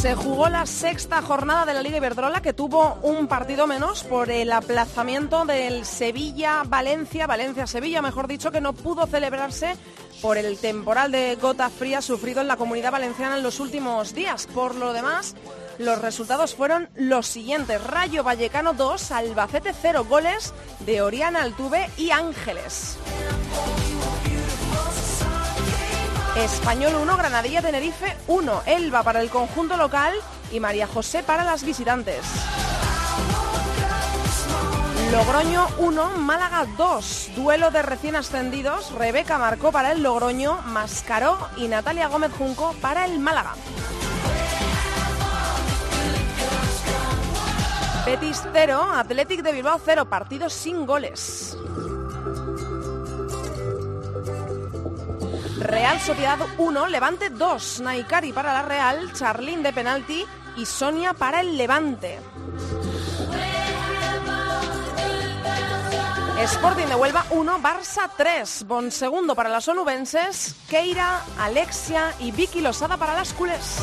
Se jugó la sexta jornada de la Liga Iberdrola que tuvo un partido menos por el aplazamiento del Sevilla-Valencia, Valencia-Sevilla, mejor dicho, que no pudo celebrarse por el temporal de gota fría sufrido en la comunidad valenciana en los últimos días. Por lo demás, los resultados fueron los siguientes. Rayo Vallecano 2, Albacete 0 goles de Oriana Altuve y Ángeles. Español 1, Granadilla Tenerife 1, Elba para el conjunto local y María José para las visitantes. Logroño 1, Málaga 2, duelo de recién ascendidos, Rebeca marcó para el Logroño, Mascaró y Natalia Gómez Junco para el Málaga. Betis 0, Athletic de Bilbao 0, partidos sin goles. Real Sociedad 1, Levante 2, Naikari para la Real, Charlín de penalti y Sonia para el Levante. Sporting de Huelva 1, Barça 3, Bon segundo para las onubenses, Keira, Alexia y Vicky Losada para las culés.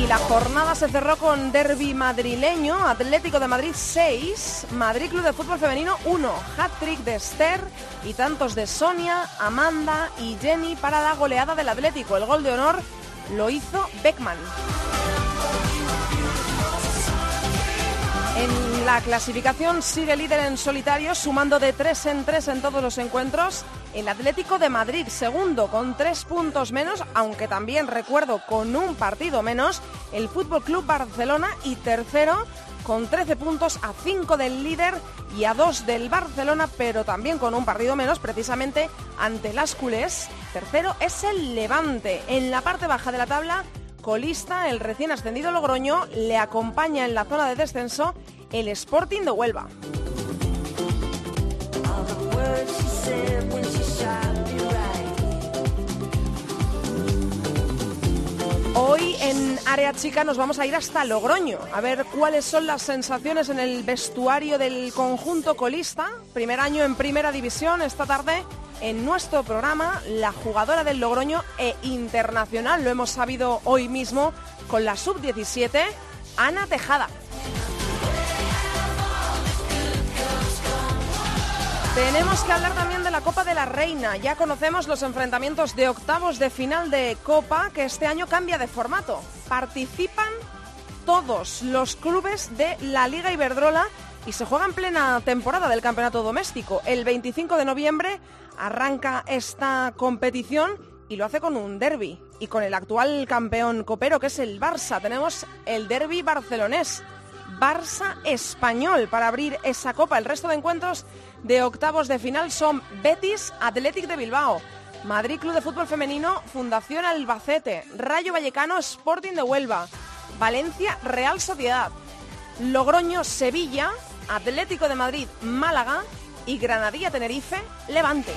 Y la jornada se cerró con derby madrileño, Atlético de Madrid 6, Madrid Club de Fútbol Femenino 1, hat-trick de Esther y tantos de Sonia, Amanda y Jenny para la goleada del Atlético. El gol de honor lo hizo Beckman. En la clasificación sigue líder en solitario, sumando de 3 en 3 en todos los encuentros. El Atlético de Madrid, segundo, con tres puntos menos, aunque también recuerdo con un partido menos. El Fútbol Club Barcelona y tercero, con 13 puntos a 5 del líder y a 2 del Barcelona, pero también con un partido menos, precisamente ante las culés. Tercero es el Levante. En la parte baja de la tabla, colista, el recién ascendido Logroño, le acompaña en la zona de descenso el Sporting de Huelva. Hoy en Área Chica nos vamos a ir hasta Logroño, a ver cuáles son las sensaciones en el vestuario del conjunto colista. Primer año en primera división esta tarde en nuestro programa, la jugadora del Logroño e internacional, lo hemos sabido hoy mismo con la sub-17, Ana Tejada. Tenemos que hablar también de la Copa de la Reina. Ya conocemos los enfrentamientos de octavos de final de Copa, que este año cambia de formato. Participan todos los clubes de la Liga Iberdrola y se juega en plena temporada del campeonato doméstico. El 25 de noviembre arranca esta competición y lo hace con un derby y con el actual campeón copero que es el Barça. Tenemos el derby barcelonés. Barça español para abrir esa copa. El resto de encuentros de octavos de final son Betis, Athletic de Bilbao, Madrid Club de Fútbol Femenino, Fundación Albacete, Rayo Vallecano, Sporting de Huelva, Valencia, Real Sociedad, Logroño, Sevilla, Atlético de Madrid, Málaga y Granadilla, Tenerife, Levante.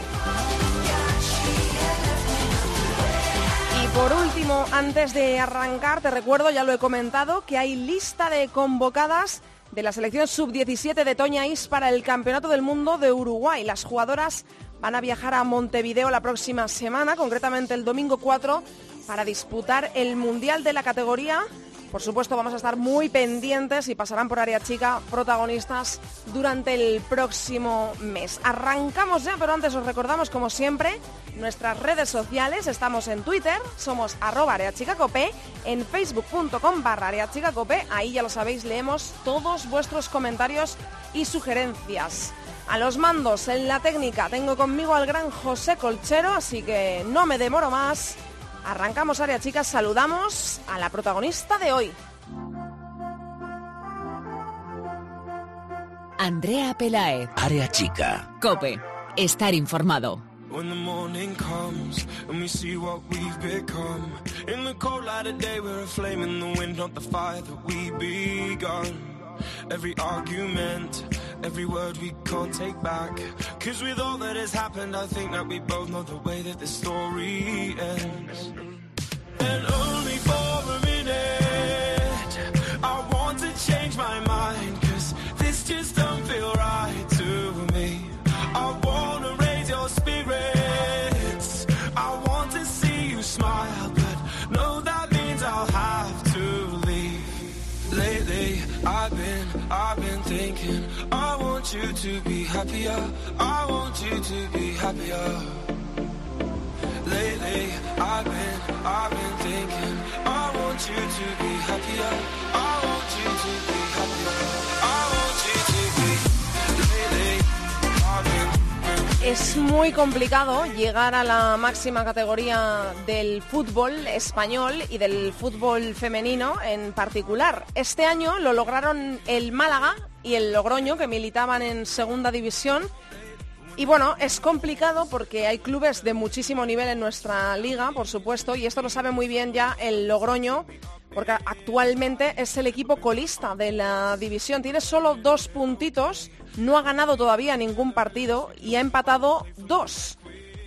Y por último, antes de arrancar, te recuerdo, ya lo he comentado, que hay lista de convocadas de la selección sub-17 de Toña Is para el Campeonato del Mundo de Uruguay. Las jugadoras van a viajar a Montevideo la próxima semana, concretamente el domingo 4, para disputar el Mundial de la categoría por supuesto, vamos a estar muy pendientes y pasarán por área chica protagonistas durante el próximo mes. Arrancamos ya, pero antes os recordamos, como siempre, nuestras redes sociales. Estamos en Twitter, somos arroba areachicacope, en facebook.com barra areachicacope. Ahí ya lo sabéis, leemos todos vuestros comentarios y sugerencias. A los mandos en la técnica tengo conmigo al gran José Colchero, así que no me demoro más. Arrancamos área chicas, saludamos a la protagonista de hoy. Andrea Pelaez. Área chica. Cope. Estar informado. When the morning comes and we see what we've become In the cold light of day we're a flame in the wind Not the fire that we begun every argument, every word we can't take back. Cause with all that has happened, I think that we both know the way that the story ends. And only for a minute, I want to change my mind. Es muy complicado llegar a la máxima categoría del fútbol español y del fútbol femenino en particular. Este año lo lograron el Málaga y el Logroño, que militaban en segunda división. Y bueno, es complicado porque hay clubes de muchísimo nivel en nuestra liga, por supuesto, y esto lo sabe muy bien ya el Logroño, porque actualmente es el equipo colista de la división. Tiene solo dos puntitos, no ha ganado todavía ningún partido y ha empatado dos.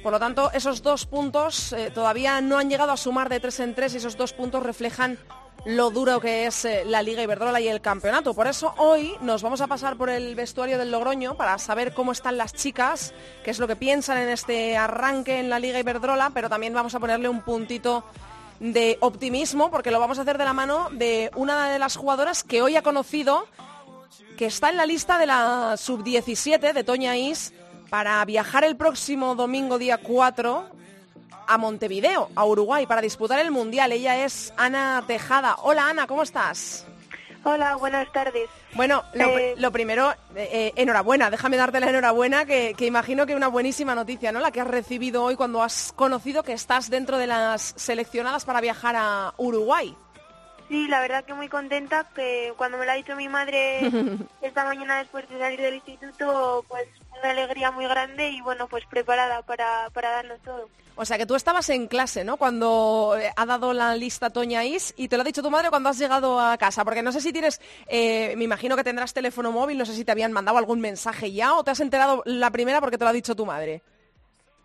Por lo tanto, esos dos puntos eh, todavía no han llegado a sumar de tres en tres y esos dos puntos reflejan lo duro que es eh, la Liga Iberdrola y el campeonato. Por eso hoy nos vamos a pasar por el vestuario del Logroño para saber cómo están las chicas, qué es lo que piensan en este arranque en la Liga Iberdrola, pero también vamos a ponerle un puntito de optimismo porque lo vamos a hacer de la mano de una de las jugadoras que hoy ha conocido que está en la lista de la sub-17 de Toña Is para viajar el próximo domingo día 4 a Montevideo, a Uruguay, para disputar el Mundial. Ella es Ana Tejada. Hola Ana, ¿cómo estás? Hola, buenas tardes. Bueno, lo, Eh, lo primero, eh, eh, enhorabuena, déjame darte la enhorabuena, que, que imagino que una buenísima noticia, ¿no? La que has recibido hoy cuando has conocido que estás dentro de las seleccionadas para viajar a Uruguay. Sí, la verdad que muy contenta que cuando me lo ha dicho mi madre esta mañana después de salir del instituto, pues una alegría muy grande y bueno, pues preparada para, para darlo todo. O sea, que tú estabas en clase, ¿no? Cuando eh, ha dado la lista Toña Is y te lo ha dicho tu madre cuando has llegado a casa. Porque no sé si tienes, eh, me imagino que tendrás teléfono móvil, no sé si te habían mandado algún mensaje ya o te has enterado la primera porque te lo ha dicho tu madre.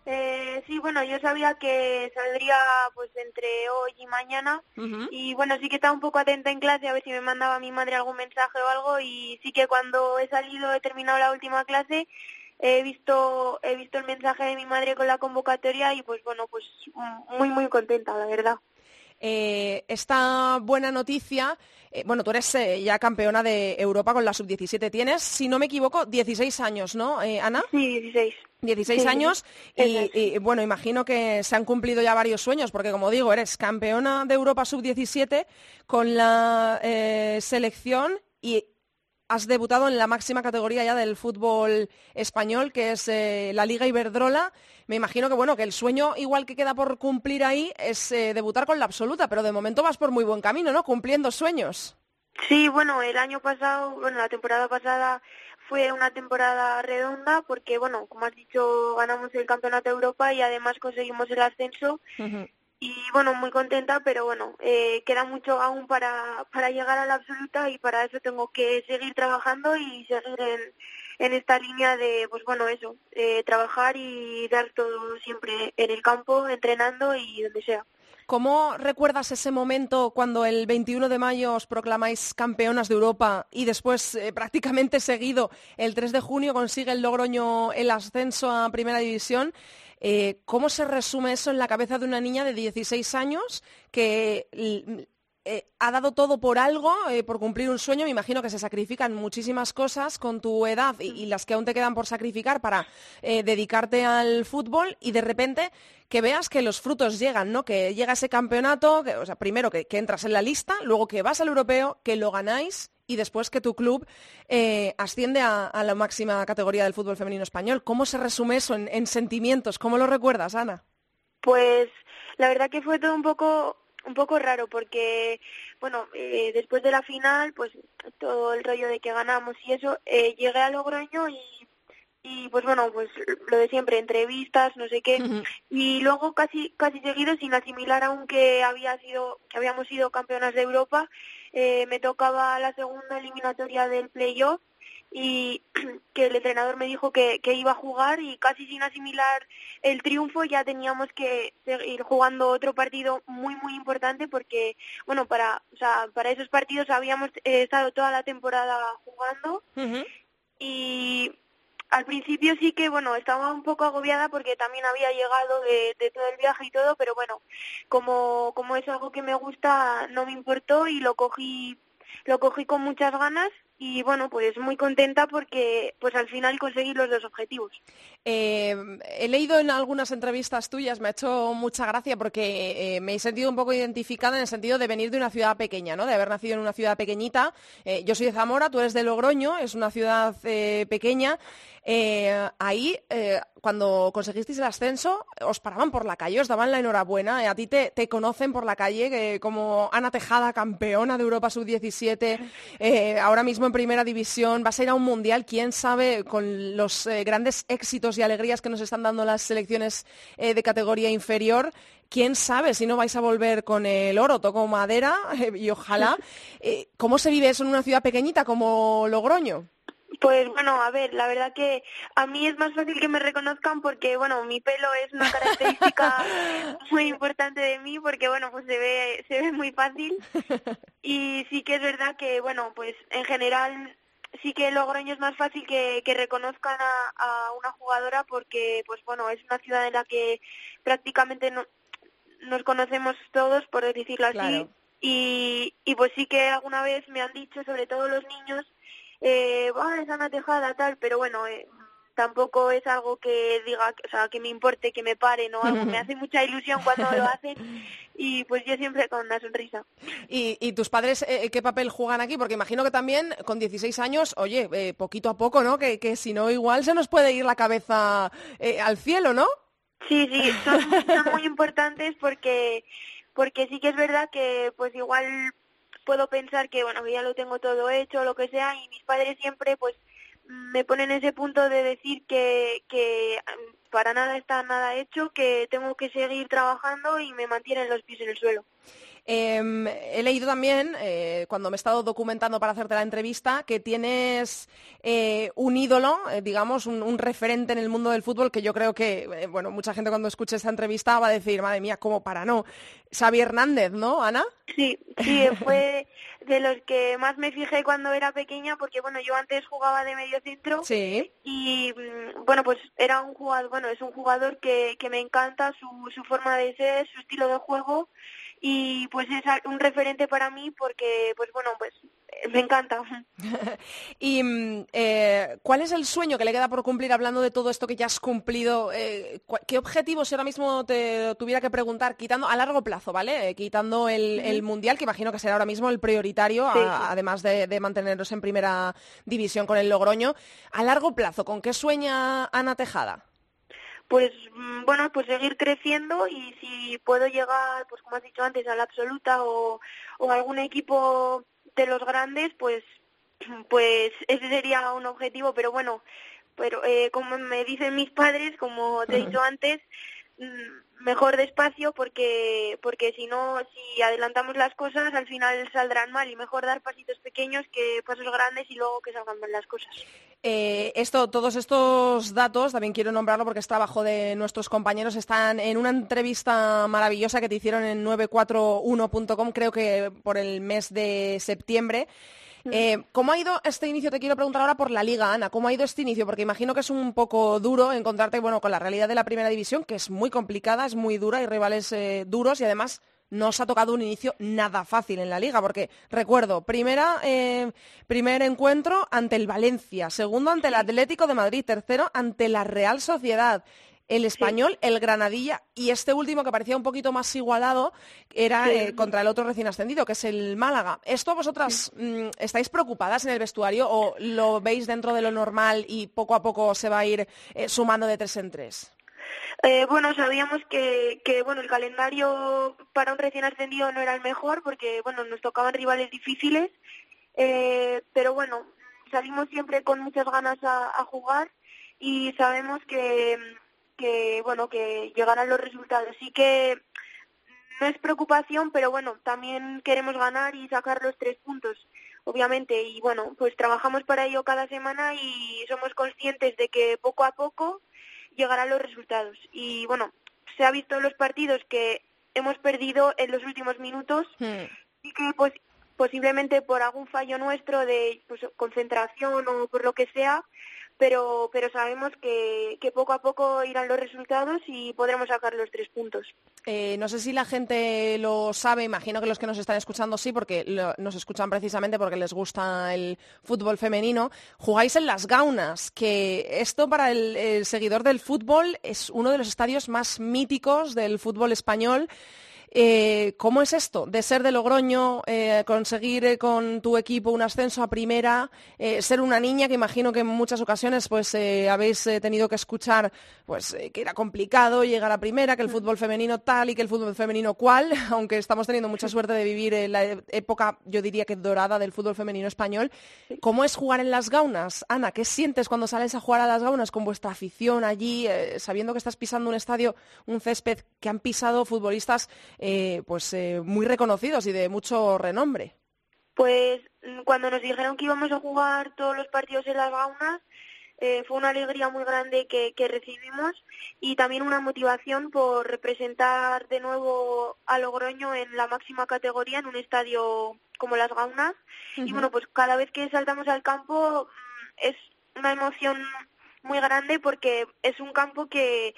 Eh, sí, bueno, yo sabía que saldría pues entre hoy y mañana Ujú. y bueno, sí que estaba un poco atenta en clase a ver si me mandaba mi madre algún mensaje o algo y sí que cuando he salido, he terminado la última clase, he visto he visto el mensaje de mi madre con la convocatoria y pues bueno, pues mm, muy muy contenta, la verdad. Eh, esta buena noticia, eh, bueno, tú eres eh, ya campeona de Europa con la sub-17. Tienes, si no me equivoco, 16 años, ¿no, eh, Ana? Sí, 16. 16 Sí, años y, bueno, imagino que se han cumplido ya varios sueños, porque como digo, eres campeona de Europa sub-17 con la selección y has debutado en la máxima categoría ya del fútbol español, que es eh, la Liga Iberdrola. Me imagino que bueno, que el sueño igual que queda por cumplir ahí es eh, debutar con la absoluta, pero de momento vas por muy buen camino, ¿no? Cumpliendo sueños. Sí, bueno, el año pasado, bueno, la temporada pasada fue una temporada redonda porque, bueno, como has dicho, ganamos el Campeonato de Europa y además conseguimos el ascenso. Y bueno, muy contenta, pero bueno, eh, queda mucho aún para, para llegar a la absoluta y para eso tengo que seguir trabajando y seguir en, en esta línea de, pues bueno, eso, eh, trabajar y dar todo siempre en el campo, entrenando y donde sea. ¿Cómo recuerdas ese momento cuando el 21 de mayo os proclamáis campeonas de Europa y después, eh, prácticamente seguido, el 3 de junio consigue el Logroño el ascenso a Primera División? Eh, ¿Cómo se resume eso en la cabeza de una niña de 16 años que eh, ha dado todo por algo, eh, por cumplir un sueño? Me imagino que se sacrifican muchísimas cosas con tu edad y, las que aún te quedan por sacrificar para dedicarte al fútbol y de repente que veas que los frutos llegan, ¿no? Que llega ese campeonato, que, o sea, primero que, que entras en la lista, luego que vas al europeo, que lo ganáis y después que tu club eh, asciende a, a la máxima categoría del fútbol femenino español. ¿Cómo se resume eso en, en sentimientos? ¿Cómo lo recuerdas, Ana? Pues la verdad que fue todo un poco un poco raro porque bueno eh, después de la final pues todo el rollo de que ganamos y eso eh, llegué a Logroño y y pues bueno pues lo de siempre entrevistas no sé qué y luego casi casi seguido sin asimilar aún que había sido que habíamos sido campeonas de Europa eh, me tocaba la segunda eliminatoria del playoff y que el entrenador me dijo que, que iba a jugar y casi sin asimilar el triunfo ya teníamos que seguir jugando otro partido muy muy importante porque bueno para o sea para esos partidos habíamos eh, estado toda la temporada jugando y al principio sí que, bueno, estaba un poco agobiada porque también había llegado de, todo el viaje y todo, pero bueno, como, como es algo que me gusta, no me importó y lo cogí, lo cogí con muchas ganas y bueno, pues muy contenta porque pues al final conseguí los dos objetivos. Eh, he leído en algunas entrevistas tuyas, me ha hecho mucha gracia porque eh, me he sentido un poco identificada en el sentido de venir de una ciudad pequeña, ¿no? de haber nacido en una ciudad pequeñita. Eh, yo soy de Zamora, tú eres de Logroño, es una ciudad pequeña. ahí, cuando conseguisteis el ascenso, os paraban por la calle, os daban la enhorabuena. a ti te, te, conocen por la calle como Ana Tejada, campeona de Europa Sub-17, ahora mismo en primera división, vas a ir a un mundial, quién sabe, con los grandes éxitos y alegrías que nos están dando las selecciones eh, de categoría inferior, quién sabe si no vais a volver con el oro, toco madera y ojalá. Eh, ¿Cómo se vive eso en una ciudad pequeñita como Logroño? Pues bueno, a ver, la verdad que a mí es más fácil que me reconozcan porque, bueno, mi pelo es una característica muy importante de mí porque, bueno, pues se ve, se ve muy fácil. Y sí que es verdad que, bueno, pues en general sí que Logroño es más fácil que, que reconozcan a, una jugadora porque, pues bueno, es una ciudad en la que prácticamente no, nos conocemos todos, por decirlo así. Y, y pues sí que alguna vez me han dicho, sobre todo los niños, eh, ah, es Ana Tejada, tal, pero bueno, eh, tampoco es algo que diga, o sea, que me importe, que me pare, ¿no? Algo me hace mucha ilusión cuando lo hacen y pues yo siempre con una sonrisa. ¿Y, tus padres eh, qué papel juegan aquí? Porque imagino que también con 16 años, oye, eh, poquito a poco, ¿no? Que, que si no igual se nos puede ir la cabeza eh, al cielo, ¿no? Sí, sí, son, son muy importantes porque porque sí que es verdad que pues igual puedo pensar que bueno ya lo tengo todo hecho o lo que sea y mis padres siempre pues me ponen ese punto de decir que, que mm, para nada está nada hecho, que tengo que seguir trabajando y me mantienen los pies en el suelo. Em, he leído también, eh, cuando me he estado documentando para hacerte la entrevista, que tienes eh, un ídolo, eh, digamos, un, referente en el mundo del fútbol que yo creo que, bueno, mucha gente cuando escuche esta entrevista va a decir, madre mía, ¿cómo para no? Xavi Hernández, ¿no, Ana? Sí, sí, fue de los que más me fijé cuando era pequeña, porque, bueno, yo antes jugaba de medio centro sí. y, mm, bueno, pues era un jugador, bueno, es un jugador que, que me encanta, su, su forma de ser, su estilo de juego y pues es un referente para mí porque pues bueno pues me encanta. Y mm, eh, cuál es el sueño que le queda por cumplir hablando de todo esto que ya has cumplido eh, qué objetivos si ahora mismo te tuviera que preguntar quitando a largo plazo vale eh, quitando el, mundial que imagino que será ahora mismo el prioritario además de, de, mantenernos en primera división con el Logroño a largo plazo con qué sueña Ana Tejada pues mm, bueno, pues seguir creciendo y si puedo llegar, pues como has dicho antes, a la absoluta o, o algún equipo de los grandes, pues pues ese sería un objetivo, pero bueno, pero eh, como me dicen mis padres, como te he dicho antes, mm, mejor despacio porque porque si no si adelantamos las cosas al final saldrán mal y mejor dar pasitos pequeños que pasos grandes y luego que salgan mal las cosas. Eh, esto todos estos datos también quiero nombrarlo porque es trabajo de nuestros compañeros están en una entrevista maravillosa que te hicieron en 941.com creo que por el mes de septiembre eh, ¿Cómo ha ido este inicio? Te quiero preguntar ahora por la Liga, Ana. ¿Cómo ha ido este inicio? Porque imagino que es un poco duro encontrarte bueno, con la realidad de la Primera División, que es muy complicada, es muy dura, hay rivales eh, duros y además no os ha tocado un inicio nada fácil en la liga, porque recuerdo, eh, primer encuentro ante el Valencia, segundo ante el Atlético de Madrid, tercero ante la Real Sociedad el español, el Granadilla y este último que parecía un poquito más igualado era eh, contra el otro recién ascendido, que es el Málaga. ¿Esto vosotras mm, estáis preocupadas en el vestuario o lo veis dentro de lo normal y poco a poco se va a ir eh, sumando de tres en tres? Eh, bueno, sabíamos que, que bueno el calendario para un recién ascendido no era el mejor porque bueno nos tocaban rivales difíciles, pero bueno salimos siempre con muchas ganas a jugar y sabemos que que bueno que llegaran los resultados sí que no es preocupación, pero bueno, también queremos ganar y sacar los tres puntos, obviamente. Y bueno, pues trabajamos para ello cada semana y somos conscientes de que poco a poco llegarán los resultados. Y bueno, se ha visto en los partidos que hemos perdido en los últimos minutos hmm. y que pues posiblemente por algún fallo nuestro de pues, concentración o por lo que sea, pero, pero sabemos que, poco a poco irán los resultados y podremos sacar los tres puntos. Eh, no sé si la gente lo sabe, imagino que los que nos están escuchando sí, porque nos escuchan precisamente porque les gusta el fútbol femenino. Jugáis en Las Gaunas, que esto para el seguidor del fútbol es uno de los estadios más míticos del fútbol español. Eh, ¿Cómo es esto de ser de Logroño, eh, conseguir eh, con tu equipo un ascenso a primera, ser una niña que imagino que en muchas ocasiones pues habéis tenido que escuchar pues que era complicado llegar a primera, que el fútbol femenino tal y que el fútbol femenino cual, aunque estamos teniendo mucha suerte de vivir en la época, yo diría que dorada del fútbol femenino español. ¿Cómo es jugar en las gaunas? Ana, ¿qué sientes cuando sales a jugar a las gaunas con vuestra afición allí, sabiendo que estás pisando un estadio, un césped que han pisado futbolistas eh, pues eh, muy reconocidos y de mucho renombre. Pues cuando nos dijeron que íbamos a jugar todos los partidos en las gaunas, eh, fue una alegría muy grande que, recibimos y también una motivación por representar de nuevo a Logroño en la máxima categoría en un estadio como las Gaunas. Y bueno, pues cada vez que saltamos al campo mm, es una emoción muy grande porque es un campo que,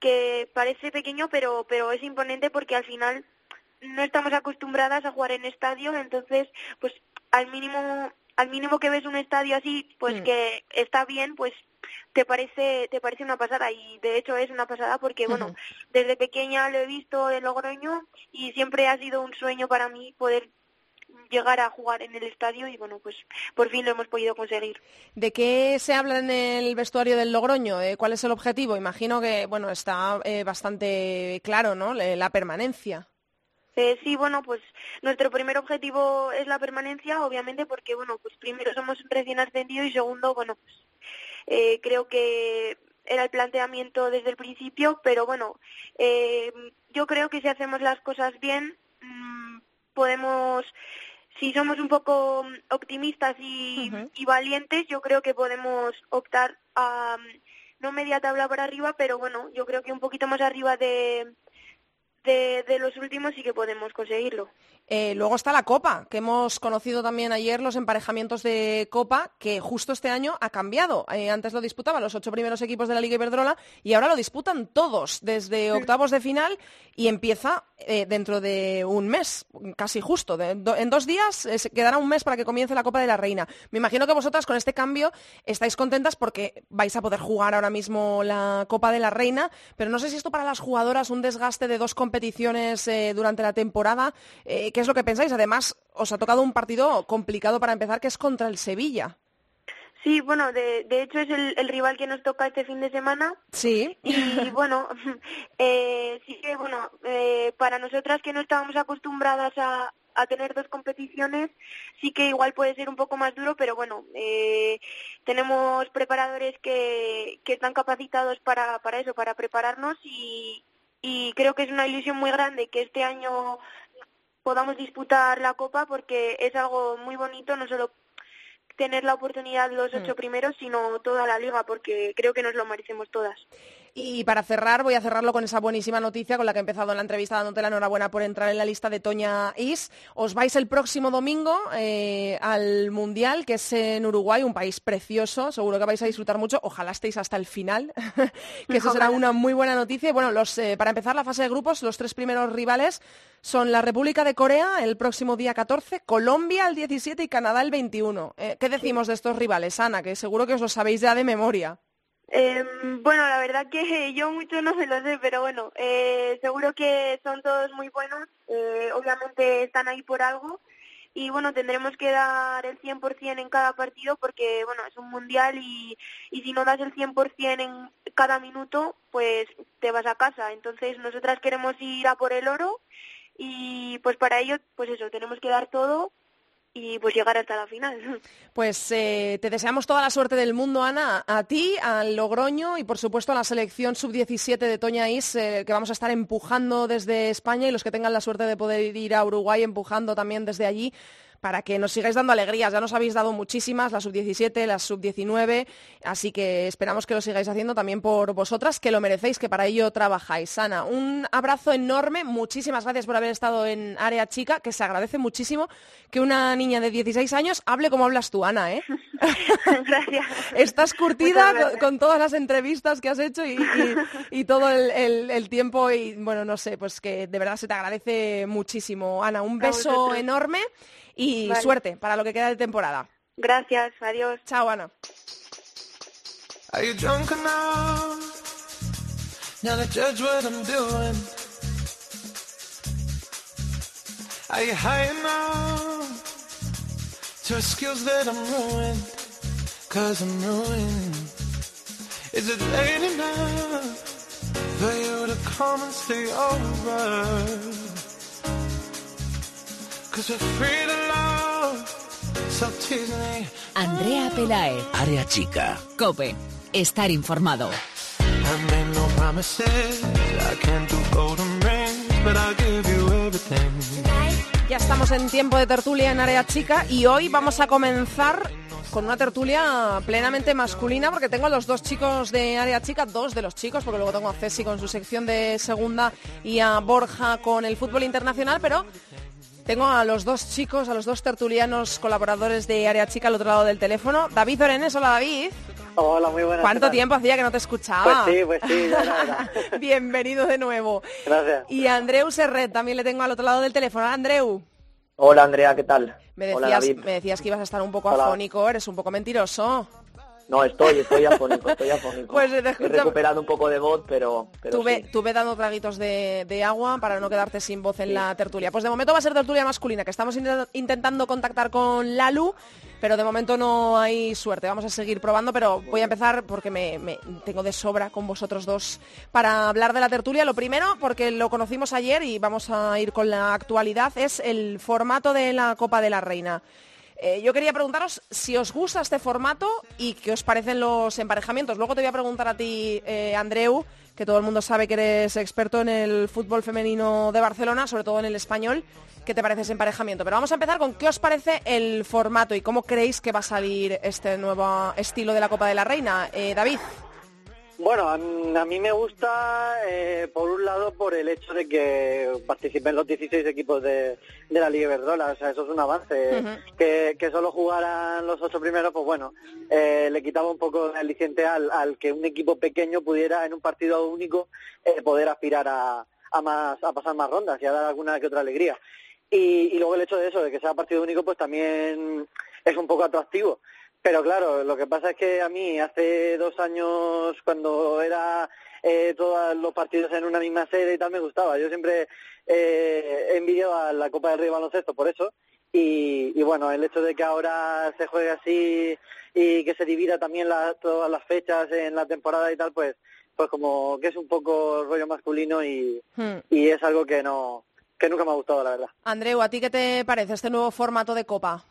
que parece pequeño pero pero es imponente porque al final no estamos acostumbradas a jugar en estadio entonces pues al mínimo al mínimo que ves un estadio así pues mm. que está bien pues te parece te parece una pasada y de hecho es una pasada porque bueno desde pequeña lo he visto en Logroño y siempre ha sido un sueño para mí poder llegar a jugar en el estadio y bueno, pues por fin lo hemos podido conseguir. ¿De qué se habla en el vestuario del Logroño? Eh, ¿Cuál es el objetivo? Imagino que bueno está eh, bastante claro, ¿no? La permanencia. Eh, sí, bueno, pues nuestro primer objetivo es la permanencia, obviamente, porque bueno, pues primero somos recién ascendidos y segundo, bueno, pues eh, creo que era el planteamiento desde el principio, pero bueno, yo creo que si hacemos las cosas bien, mm, podemos si somos un poco optimistas y, valientes, yo creo que podemos optar a no media tabla para arriba, pero bueno, yo creo que un poquito más arriba de, de, los últimos sí que podemos conseguirlo. Eh, luego está la Copa, que hemos conocido también ayer los emparejamientos de Copa, que justo este año ha cambiado. Eh, antes lo disputaban los ocho primeros equipos de la Liga Iberdrola y ahora lo disputan todos desde octavos de final y empieza eh, dentro de un mes, casi justo. en dos días quedará un mes para que comience la Copa de la Reina. Me imagino que vosotras con este cambio estáis contentas porque vais a poder jugar ahora mismo la Copa de la Reina, pero no sé si esto para las jugadoras un desgaste de dos competiciones durante la temporada ¿Qué es lo que pensáis? Además, os ha tocado un partido complicado para empezar, que es contra el Sevilla. Sí, bueno, de, hecho es el, rival que nos toca este fin de semana. Sí. Y bueno, eh, sí que, bueno, eh, para nosotras que no estábamos acostumbradas a, tener dos competiciones, sí que igual puede ser un poco más duro, pero bueno, eh, tenemos preparadores que, que están capacitados para, para eso, para prepararnos y, y creo que es una ilusión muy grande que este año podamos disputar la Copa porque es algo muy bonito, no solo tener la oportunidad los ocho mm. primeros, sino toda la liga, porque creo que nos lo merecemos todas. Y para cerrar, voy a cerrarlo con esa buenísima noticia con la que he empezado en la entrevista dándote la enhorabuena por entrar en la lista de Toña Is. Os vais el próximo domingo eh, al Mundial, que es en Uruguay, un país precioso. Seguro que vais a disfrutar mucho. Ojalá estéis hasta el final, que eso será una muy buena noticia. bueno, los, eh, para empezar la fase de grupos, los tres primeros rivales son la República de Corea el próximo día 14, Colombia el 17 y Canadá el 21. Eh, ¿Qué decimos de estos rivales, Ana? Que seguro que os lo sabéis ya de memoria. Eh, bueno, la verdad que yo mucho no se lo sé, pero bueno, eh, seguro que son todos muy buenos. Eh, obviamente están ahí por algo y bueno, tendremos que dar el 100% en cada partido porque bueno, es un mundial y, y si no das el 100% en cada minuto, pues te vas a casa. Entonces nosotras queremos ir a por el oro y pues para ello, pues eso, tenemos que dar todo y pues llegar hasta la final. Pues eh, te deseamos toda la suerte del mundo, Ana, a ti, al Logroño y por supuesto a la selección sub-17 de Toña Is, eh, que vamos a estar empujando desde España y los que tengan la suerte de poder ir a Uruguay empujando también desde allí para que nos sigáis dando alegrías. Ya nos habéis dado muchísimas, la sub-17, la sub-19, así que esperamos que lo sigáis haciendo también por vosotras, que lo merecéis, que para ello trabajáis. Ana, un abrazo enorme, muchísimas gracias por haber estado en Área Chica, que se agradece muchísimo que una niña de 16 años hable como hablas tú, Ana, ¿eh? gracias. Estás curtida con, todas las entrevistas que has hecho y, todo el, tiempo y, bueno, no sé, pues que de verdad se te agradece muchísimo. Ana, un beso enorme y suerte para lo que queda de temporada. Gracias, adiós. Chao, Ana. Are you drunk enough now to judge what I'm doing? Are you high enough to skills that I'm ruined? Cause I'm ruined. Is it late enough for you to come and stay over? Andrea Pelae. Área chica. Cope. Estar informado. Ya estamos en tiempo de tertulia en Área Chica y hoy vamos a comenzar con una tertulia plenamente masculina porque tengo a los dos chicos de área chica, dos de los chicos, porque luego tengo a Ceci con su sección de segunda y a Borja con el fútbol internacional, pero tengo a los dos chicos, a los dos tertulianos colaboradores de Área Chica al otro lado del teléfono. David Orenes, hola David. Hola, muy buenas. ¿Cuánto tiempo hacía que no te escuchaba? Pues sí, pues sí, Bienvenido de nuevo. Gracias. Y a Andreu Serret también le tengo al otro lado del teléfono. Andreu. Hola Andrea, ¿qué tal? Me decías, me decías que ibas a estar un poco afónico, eres un poco mentiroso. No, estoy, estoy afónico, estoy afónico. Pues He recuperado un poco de voz, pero, pero tuve, sí. tuve dando traguitos de, agua para no quedarte sin voz en la tertulia. Pues de momento va a ser tertulia masculina, que estamos intentando contactar con Lalu, pero de momento no hay suerte. Vamos a seguir probando, pero voy a empezar porque me, me, tengo de sobra con vosotros dos para hablar de la tertulia. Lo primero, porque lo conocimos ayer y vamos a ir con la actualidad, es el formato de la Copa de la Reina. Eh, yo quería preguntaros si os gusta este formato y qué os parecen los emparejamientos. Luego te voy a preguntar a ti, eh, Andreu, que todo el mundo sabe que eres experto en el fútbol femenino de Barcelona, sobre todo en el español. ¿Qué te parece ese emparejamiento? Pero vamos a empezar con qué os parece el formato y cómo creéis que va a salir este nuevo estilo de la Copa de la Reina. Eh, David. Bueno, a, mí me gusta, eh, por un lado, por el hecho de que participen los 16 equipos de, la Liga Iberdrola, o sea, eso es un avance. que, solo jugaran los ocho primeros, pues bueno, eh, le quitaba un poco el aliciente al, que un equipo pequeño pudiera, en un partido único, eh, poder aspirar a, a, más, a pasar más rondas y a dar alguna que otra alegría. Y, y luego el hecho de eso, de que sea partido único, pues también es un poco atractivo. Pero claro, lo que pasa es que a mí hace dos años, cuando era eh, todos los partidos en una misma sede y tal, me gustaba. Yo siempre eh, envidiaba a la Copa del Rey baloncesto por eso. Y, y, bueno, el hecho de que ahora se juegue así y que se divida también todas las fechas en la temporada y tal, pues pues como que es un poco rollo masculino y, hmm. y es algo que no que nunca me ha gustado, la verdad. Andreu, ¿a ti qué te parece este nuevo formato de Copa?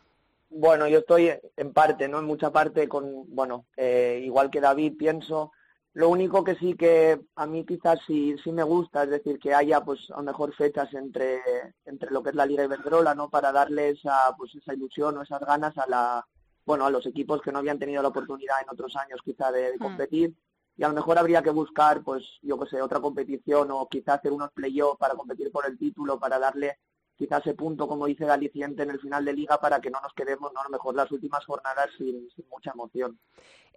Bueno, yo estoy en parte, ¿no? En mucha parte con, bueno, eh, igual que David pienso. Lo único que sí que a mí quizás sí, sí me gusta, es decir, que haya pues a lo mejor fechas entre, entre lo que es la Liga Iberdrola, ¿no? Para darles esa, pues esa ilusión o esas ganas a la, bueno, a los equipos que no habían tenido la oportunidad en otros años quizá de, hmm. competir. Y a lo mejor habría que buscar, pues, yo qué sé, otra competición o quizá hacer unos playoffs para competir por el título, para darle quizás ese punto, como dice aliciente en el final de liga para que no nos quedemos, ¿no? a lo mejor las últimas jornadas sin, mucha emoción.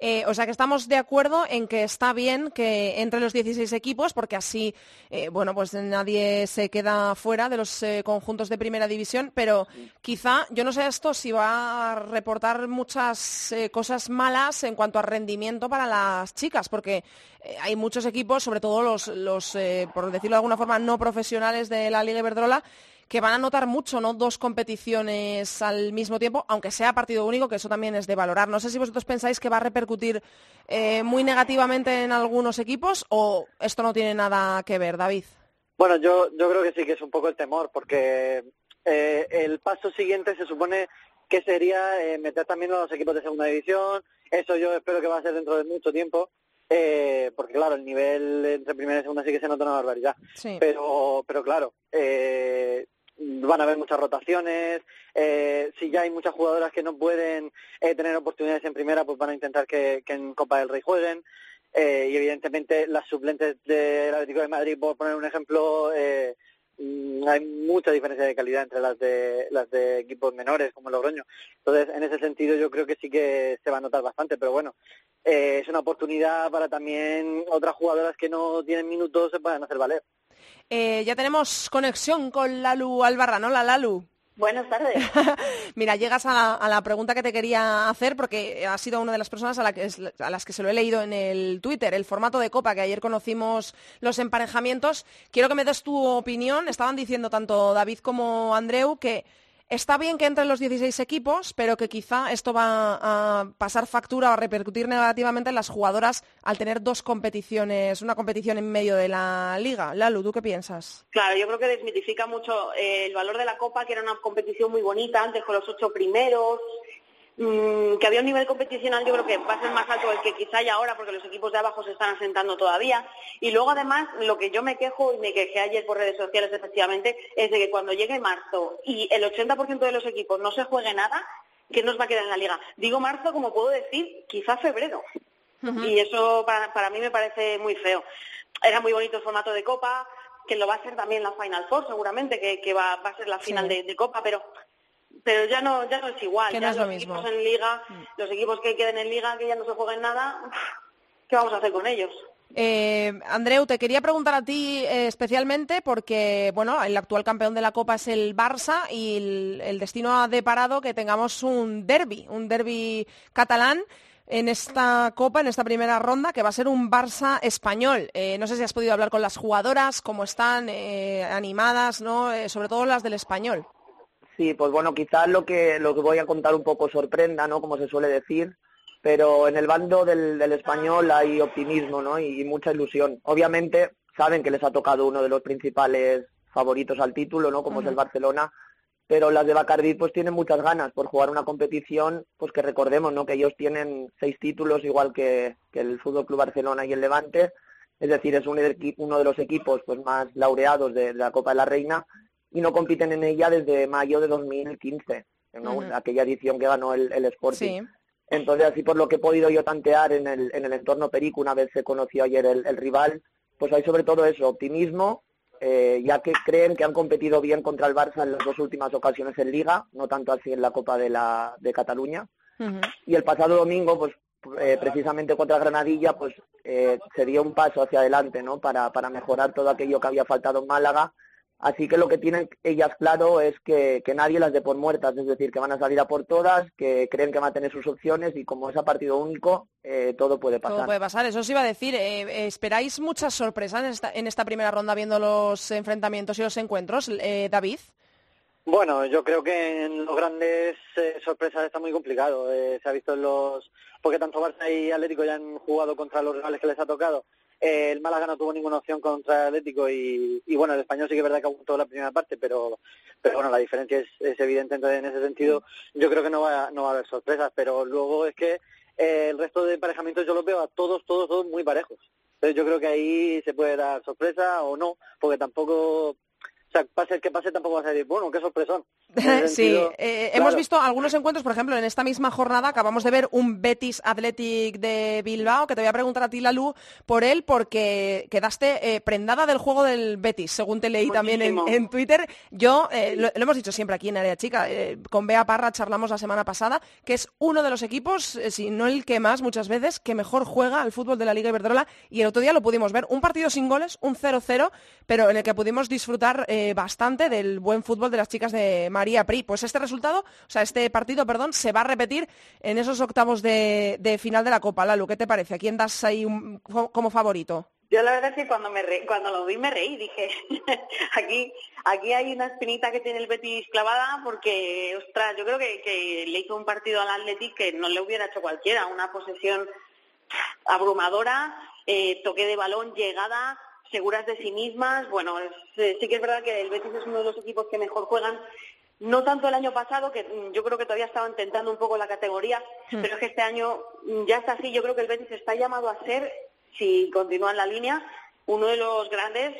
Eh, o sea que estamos de acuerdo en que está bien que entre los 16 equipos, porque así, eh, bueno, pues nadie se queda fuera de los eh, conjuntos de primera división, pero quizá, yo no sé esto si va a reportar muchas cosas malas en cuanto a rendimiento para las chicas, porque hay muchos equipos, sobre todo los, los por decirlo de alguna forma, no profesionales de la Liga Iberdrola, que van a notar mucho, ¿no? Dos competiciones al mismo tiempo, aunque sea partido único, que eso también es de valorar. No sé si vosotros pensáis que va a repercutir eh, muy negativamente en algunos equipos o esto no tiene nada que ver, David. Bueno, yo, yo creo que sí que es un poco el temor, porque eh, el paso siguiente se supone que sería eh, meter también a los equipos de segunda división. Eso yo espero que va a ser dentro de mucho tiempo. Eh, porque claro, el nivel entre primera y segunda sí que se nota una barbaridad. Pero, pero claro, eh, van a haber muchas rotaciones. Eh, si ya hay muchas jugadoras que no pueden eh, tener oportunidades en primera, pues van a intentar que, en Copa del Rey jueguen. Eh, y evidentemente las suplentes del Atlético de Madrid, por poner un ejemplo, eh, mm, hay mucha diferencia de calidad entre las de las de equipos menores como el Logroño. Entonces, en ese sentido, yo creo que sí que se va a notar bastante. Pero bueno, eh, es una oportunidad para también otras jugadoras que no tienen minutos se puedan hacer valer. Eh, ya tenemos conexión con Lalu Albarra, ¿no? La Lalu. Buenas tardes. Mira, llegas a la, pregunta que te quería hacer porque has sido una de las personas a, a, las que se lo he leído en el Twitter, el formato de Copa, que ayer conocimos los emparejamientos. Quiero que me des tu opinión. Estaban diciendo tanto David como Andreu que Está bien que entren los 16 equipos, pero que quizá esto va a pasar factura o a repercutir negativamente en las jugadoras al tener dos competiciones, una competición en medio de la liga. Lalu, ¿tú qué piensas? Claro, yo creo que desmitifica mucho eh, el valor de la Copa, que era una competición muy bonita antes con los ocho primeros, que había un nivel competicional yo creo que va a ser más alto del que quizá hay ahora porque los equipos de abajo se están asentando todavía. Y luego además lo que yo me quejo y me quejé ayer por redes sociales efectivamente es de que cuando llegue marzo y el 80% de los equipos no se juegue nada ¿qué nos va a quedar en la liga? Digo marzo como puedo decir quizá febrero. Y eso para, mí me parece muy feo. Era muy bonito el formato de Copa que lo va a ser también la Final Four seguramente que, va, a ser la final de Copa pero pero ya no ya no es igual. ya los equipos en liga, mm. los equipos que queden en liga, que ya no se jueguen nada, ¿qué vamos a hacer con ellos? Eh, Andreu, te quería preguntar a ti eh, especialmente porque, bueno, el actual campeón de la Copa es el Barça y el, destino ha deparado que tengamos un derby, un derby catalán en esta Copa, en esta primera ronda, que va a ser un Barça español. Eh, no sé si has podido hablar con las jugadoras, cómo están, animadas, ¿no? sobre todo las del español. Sí, pues bueno, quizás lo que, lo que voy a contar un poco sorprenda, ¿no? Como se suele decir, pero en el bando del, español hay optimismo, ¿no? Y, mucha ilusión. Obviamente saben que les ha tocado uno de los principales favoritos al título, ¿no? Como es el Barcelona, pero las de Bacardi pues tienen muchas ganas por jugar una competición, pues que recordemos, ¿no? Que ellos tienen seis títulos igual que, el Fútbol Club Barcelona y el Levante, es decir, es uno de los equipos pues más laureados de la Copa de la Reina y no compiten en ella desde mayo de 2015, en aquella edición que ganó el, el Sporting. Entonces, así por lo que he podido yo tantear en el, en el entorno Perico, una vez se conoció ayer el, rival, pues hay sobre todo eso, optimismo, eh, ya que creen que han competido bien contra el Barça en las dos últimas ocasiones en Liga, no tanto así en la Copa de, la, de Cataluña. Y el pasado domingo, pues eh, precisamente contra Granadilla, pues eh, se dio un paso hacia adelante, ¿no? Para, para mejorar todo aquello que había faltado en Málaga Así que lo que tienen ellas claro es que, nadie las dé por muertas, es decir, que van a salir a por todas, que creen que van a tener sus opciones y como es a partido único, eh, todo puede pasar. Todo puede pasar, eso os iba a decir. Eh, ¿Esperáis muchas sorpresas en esta, primera ronda viendo los enfrentamientos y los encuentros, eh, David? Bueno, yo creo que en los grandes sorpresas está muy complicado. se ha visto en los... porque tanto Barça y Atlético ya han jugado contra los rivales que les ha tocado el Málaga no tuvo ninguna opción contra el Atlético y, bueno, el español sí que es verdad que aguantó la primera parte, pero, pero bueno, la diferencia es, evidente. Entonces, en ese sentido, yo creo que no va, no va a haber sorpresas, pero luego es que eh, el resto de emparejamientos yo los veo a todos, todos, todos muy parejos. Entonces, yo creo que ahí se puede dar sorpresa o no, porque tampoco o sea, pase el que pase tampoco va a ser bueno, qué sorpresón. sí, eh, hemos visto algunos encuentros, por ejemplo, en esta misma jornada acabamos de ver un Betis Athletic de Bilbao, que te voy a preguntar a ti, Lalu, por él, porque quedaste eh, prendada del juego del Betis, según te leí también en, Twitter. Yo, eh, lo, hemos dicho siempre aquí en Área Chica, con Bea Parra charlamos la semana pasada, que es uno de los equipos, si no el que más muchas veces, que mejor juega al fútbol de la Liga Iberdrola, y el otro día lo pudimos ver, un partido sin goles, un 0-0, pero en el que pudimos disfrutar bastante del buen fútbol de las chicas de María Pri. Pues este resultado, o sea, este partido, perdón, se va a repetir en esos octavos de, final de la Copa. Lalu, ¿qué te parece? ¿A quién das ahí como favorito? Yo la verdad es que cuando, me cuando lo vi me reí, dije, aquí, aquí hay una espinita que tiene el Betis clavada porque, ostras, yo creo que, le hizo un partido al Athletic que no le hubiera hecho cualquiera, una posesión abrumadora, eh, toque de balón, llegada, seguras de sí mismas. Bueno, sí que es verdad que el Betis es uno de los equipos que mejor juegan no tanto el año pasado, que mm, yo creo que todavía estaban tentando un poco la categoría, Hmm. pero es que este año mm, ya está así. Yo creo que el Betis está llamado a ser, si continúa en la línea, uno de los grandes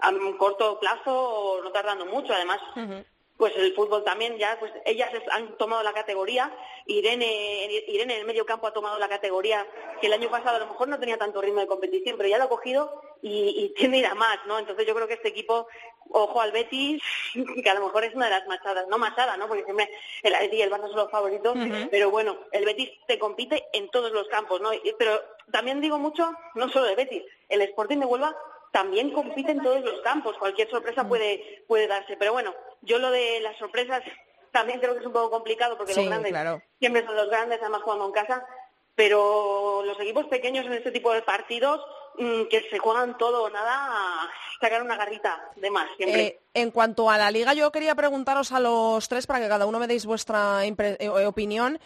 a un corto plazo no tardando mucho. Además, pues el fútbol también ya, pues ellas han tomado la categoría. Irene, Irene en el medio campo ha tomado la categoría que el año pasado a lo mejor no tenía tanto ritmo de competición, pero ya lo ha cogido y, y tiene ir a más, ¿no? Entonces yo creo que este equipo, ojo al Betis, que a lo mejor es una de las machadas, no machada, ¿no? Porque siempre el Atleti y el Barça son los favoritos, pero bueno, el Betis te compite en todos los campos, ¿no? Y- Pero también digo mucho, no solo el Betis, el Sporting de Huelva también compite en todos los campos, cualquier sorpresa puede, puede darse. Pero bueno, yo lo de las sorpresas también creo que es un poco complicado porque Sí, los grandes claro. siempre son los grandes, además jugando en casa, pero los equipos pequeños en este tipo de partidos mm, que se juegan todo o nada, sacar una garrita de más siempre. Eh, en cuanto a la liga, yo quería preguntaros a los tres para que cada uno me deis vuestra impre- eh, opinión.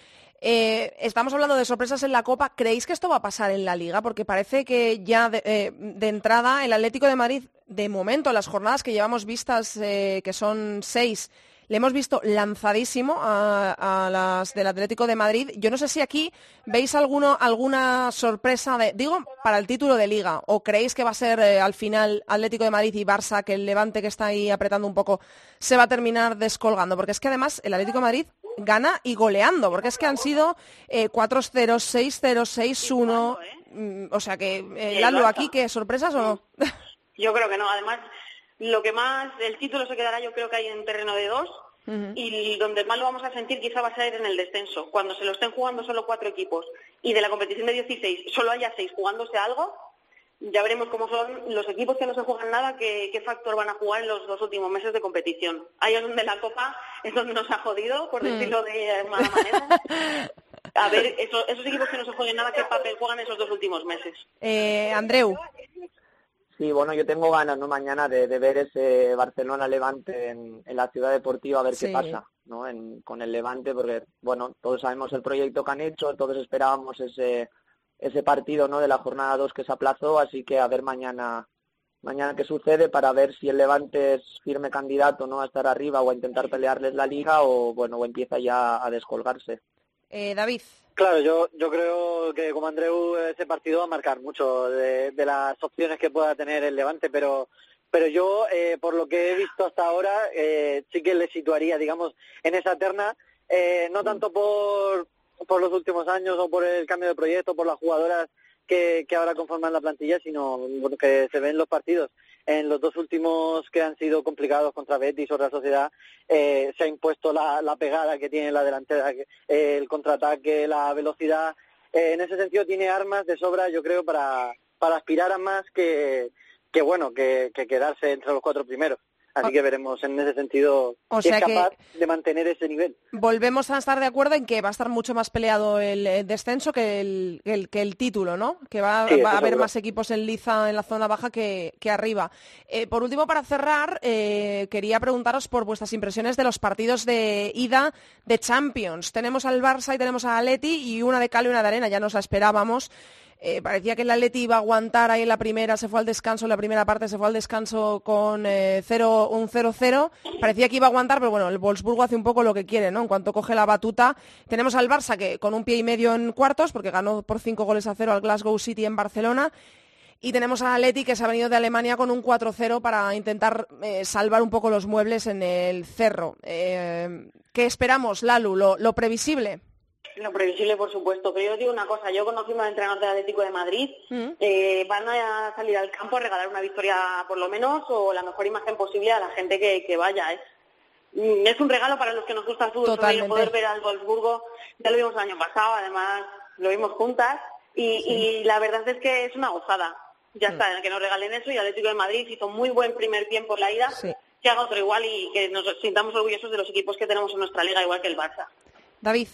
Eh, estamos hablando de sorpresas en la Copa. ¿Creéis que esto va a pasar en la Liga? Porque parece que ya de, eh, de entrada el Atlético de Madrid, de momento, las jornadas que llevamos vistas, eh, que son seis, le hemos visto lanzadísimo a, a las del Atlético de Madrid. Yo no sé si aquí veis alguno, alguna sorpresa, de, digo, para el título de Liga, o creéis que va a ser eh, al final Atlético de Madrid y Barça, que el Levante que está ahí apretando un poco se va a terminar descolgando. Porque es que además el Atlético de Madrid gana y goleando, porque es que han sido eh, 4-0, 6-0, 6-1. mm, O sea que, eh, Lalo, aquí, ¿qué sorpresas o no? Yo creo que no. Además, lo que más, el título se quedará yo creo que hay en terreno de dos y donde más lo vamos a sentir quizá va a ser en el descenso. Cuando se lo estén jugando solo cuatro equipos y de la competición de 16 solo haya seis jugándose algo, ya veremos cómo son los equipos que no se juegan nada, qué, qué factor van a jugar en los dos últimos meses de competición. Ahí es donde la Copa es donde nos ha jodido, por decirlo de mala manera. A ver, eso- esos equipos que no se jueguen nada, qué papel juegan esos dos últimos meses. Eh, Andreu. Sí, bueno, yo tengo ganas, ¿no? Mañana de, de ver ese Barcelona-Levante en, en la ciudad deportiva, a ver Sí. qué pasa, ¿no? En- con el Levante, porque, bueno, todos sabemos el proyecto que han hecho, todos esperábamos ese, ese partido, ¿no? De la jornada 2 que se aplazó, así que a ver mañana, mañana qué sucede para ver si el Levante es firme candidato, ¿no? A estar arriba o a intentar pelearles la liga o, bueno, o empieza ya a descolgarse. Eh, David. Claro, yo, yo creo que como Andreu ese partido va a marcar mucho de, de las opciones que pueda tener el Levante, pero pero yo eh, por lo que he visto hasta ahora eh, sí que le situaría, digamos, en esa terna, eh, no tanto por por los últimos años o por el cambio de proyecto, por las jugadoras que, que ahora conforman la plantilla, sino bueno, que se ven los partidos. En los dos últimos que han sido complicados contra Betis o Real Sociedad, eh, se ha impuesto la, la pegada que tiene la delantera, eh, el contraataque, la velocidad. Eh, en ese sentido tiene armas de sobra, yo creo, para, para aspirar a más que, que bueno, que, que quedarse entre los cuatro primeros. Así que veremos en ese sentido O si sea es que- capaz de mantener ese nivel. Volvemos a estar de acuerdo en que va a estar mucho más peleado el, eh, descenso que el, que el, que el título, ¿no? Que va, Sí, va a haber seguro. más equipos en liza en la zona baja que, que arriba. Eh, por último, para cerrar, eh, quería preguntaros por vuestras impresiones de los partidos de ida de Champions. Tenemos al Barça y tenemos a Atleti y una de cal y una de arena, ya nos la esperábamos. Eh, parecía que el Atleti iba a aguantar ahí en la primera, se fue al descanso, en la primera parte se fue al descanso con eh, un 0-0. Parecía que iba a aguantar, pero bueno, el Wolfsburgo hace un poco lo que quiere, ¿no? En cuanto coge la batuta. Tenemos al Barça que con un pie y medio en cuartos, porque ganó por cinco goles a cero al Glasgow City en Barcelona. Y tenemos al Atleti que se ha venido de Alemania con un 4-0 para intentar eh, salvar un poco los muebles en el cerro. ¿Qué esperamos, Lalu? ¿Lo, lo previsible? Lo previsible, por supuesto, pero yo digo una cosa, yo conociendo al entrenador del Atlético de Madrid, Mm. eh, van a salir al campo a regalar una victoria por lo menos o la mejor imagen posible a la gente que, que vaya. Es, mm, es un regalo para los que nos gusta el fútbol, poder ver al Wolfsburgo, ya lo vimos el año pasado, además lo vimos juntas y, y la verdad es que es una gozada. Ya Mm. está, que nos regalen eso y el Atlético de Madrid hizo muy buen primer tiempo en la ida, Sí. que haga otro igual y que nos sintamos orgullosos de los equipos que tenemos en nuestra liga, igual que el Barça. David.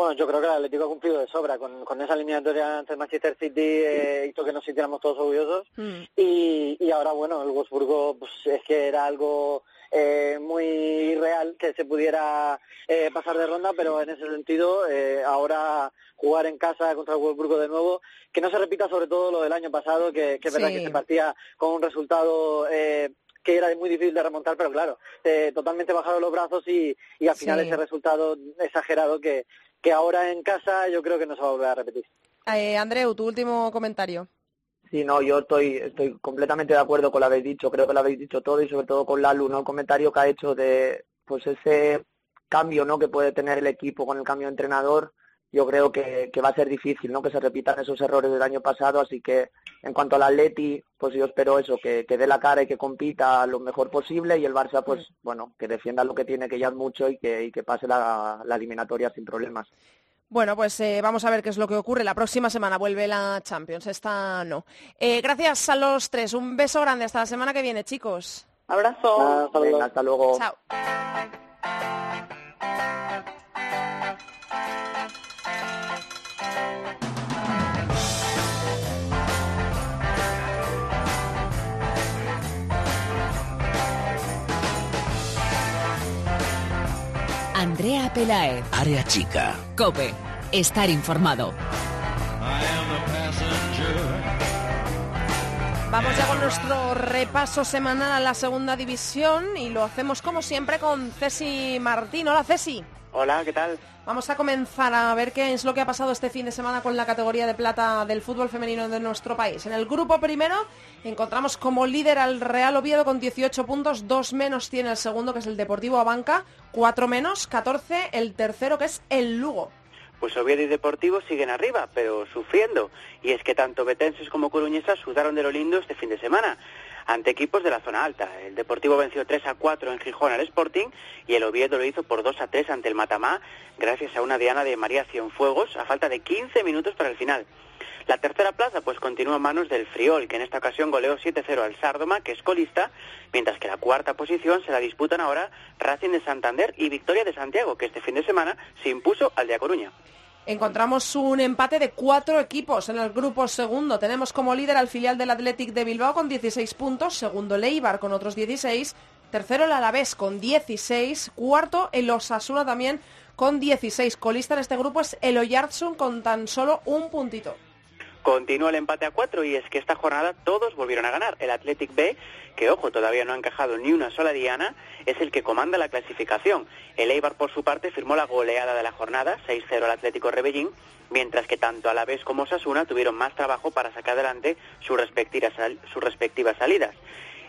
Bueno, yo creo que el Atlético ha cumplido de sobra. Con, con esa eliminatoria ante el Manchester City eh, hizo que nos sintiéramos todos orgullosos. Mm. Y, y ahora, bueno, el Wolfsburgo pues, es que era algo eh, muy real que se pudiera eh, pasar de ronda, pero en ese sentido, eh, ahora jugar en casa contra el Wolfsburgo de nuevo, que no se repita sobre todo lo del año pasado, que, que es verdad Sí. que se partía con un resultado... Eh, que era muy difícil de remontar, pero claro, eh, totalmente bajaron los brazos y, y al final Sí. ese resultado exagerado que, que ahora en casa yo creo que no se va a volver a repetir. Eh, Andreu, tu último comentario. Sí, no, yo estoy, estoy completamente de acuerdo con lo que habéis dicho, creo que lo habéis dicho todo y sobre todo con Lalu, ¿no? El comentario que ha hecho de pues ese cambio, ¿no? Que puede tener el equipo con el cambio de entrenador, yo creo que, que va a ser difícil, ¿no? Que se repitan esos errores del año pasado, así que en cuanto al Atleti, pues yo espero eso, que, que dé la cara y que compita lo mejor posible y el Barça, pues bueno, que defienda lo que tiene, que ya es mucho y que, y que pase la, la eliminatoria sin problemas. Bueno, pues eh, vamos a ver qué es lo que ocurre. La próxima semana vuelve la Champions, esta no. Eh, gracias a los tres. Un beso grande. Hasta la semana que viene, chicos. Abrazo. Hasta luego. Venga, hasta luego. Chao. Andrea Pelaez. Área chica. Cope. Estar informado. Vamos ya con nuestro repaso semanal a la segunda división y lo hacemos como siempre con Ceci Martín. Hola Ceci. Hola, ¿qué tal? Vamos a comenzar a ver qué es lo que ha pasado este fin de semana con la categoría de plata del fútbol femenino de nuestro país. En el grupo primero encontramos como líder al Real Oviedo con 18 puntos, dos menos tiene el segundo que es el Deportivo Abanca, cuatro menos, 14 el tercero que es el Lugo. Pues Oviedo y Deportivo siguen arriba, pero sufriendo. Y es que tanto betenses como coruñesas sudaron de lo lindo este fin de semana ante equipos de la zona alta. El Deportivo venció 3 a 4 en Gijón al Sporting y el Oviedo lo hizo por 2 a 3 ante el Matamá gracias a una diana de María Cienfuegos a falta de 15 minutos para el final. La tercera plaza pues continúa en manos del Friol, que en esta ocasión goleó 7-0 al Sárdoma, que es colista, mientras que la cuarta posición se la disputan ahora Racing de Santander y Victoria de Santiago, que este fin de semana se impuso al de A Coruña. Encontramos un empate de cuatro equipos en el grupo segundo. Tenemos como líder al filial del Athletic de Bilbao con 16 puntos, segundo el Eibar con otros 16, tercero el Alavés con 16, cuarto el Osasuna también con 16. Colista en este grupo es el Oyarzun con tan solo un puntito. Continúa el empate a cuatro y es que esta jornada todos volvieron a ganar. El Athletic B, que ojo, todavía no ha encajado ni una sola diana, es el que comanda la clasificación. El Eibar, por su parte, firmó la goleada de la jornada, 6-0 al Atlético Rebellín, mientras que tanto Alavés como Sasuna tuvieron más trabajo para sacar adelante sus respectivas, sus respectivas salidas.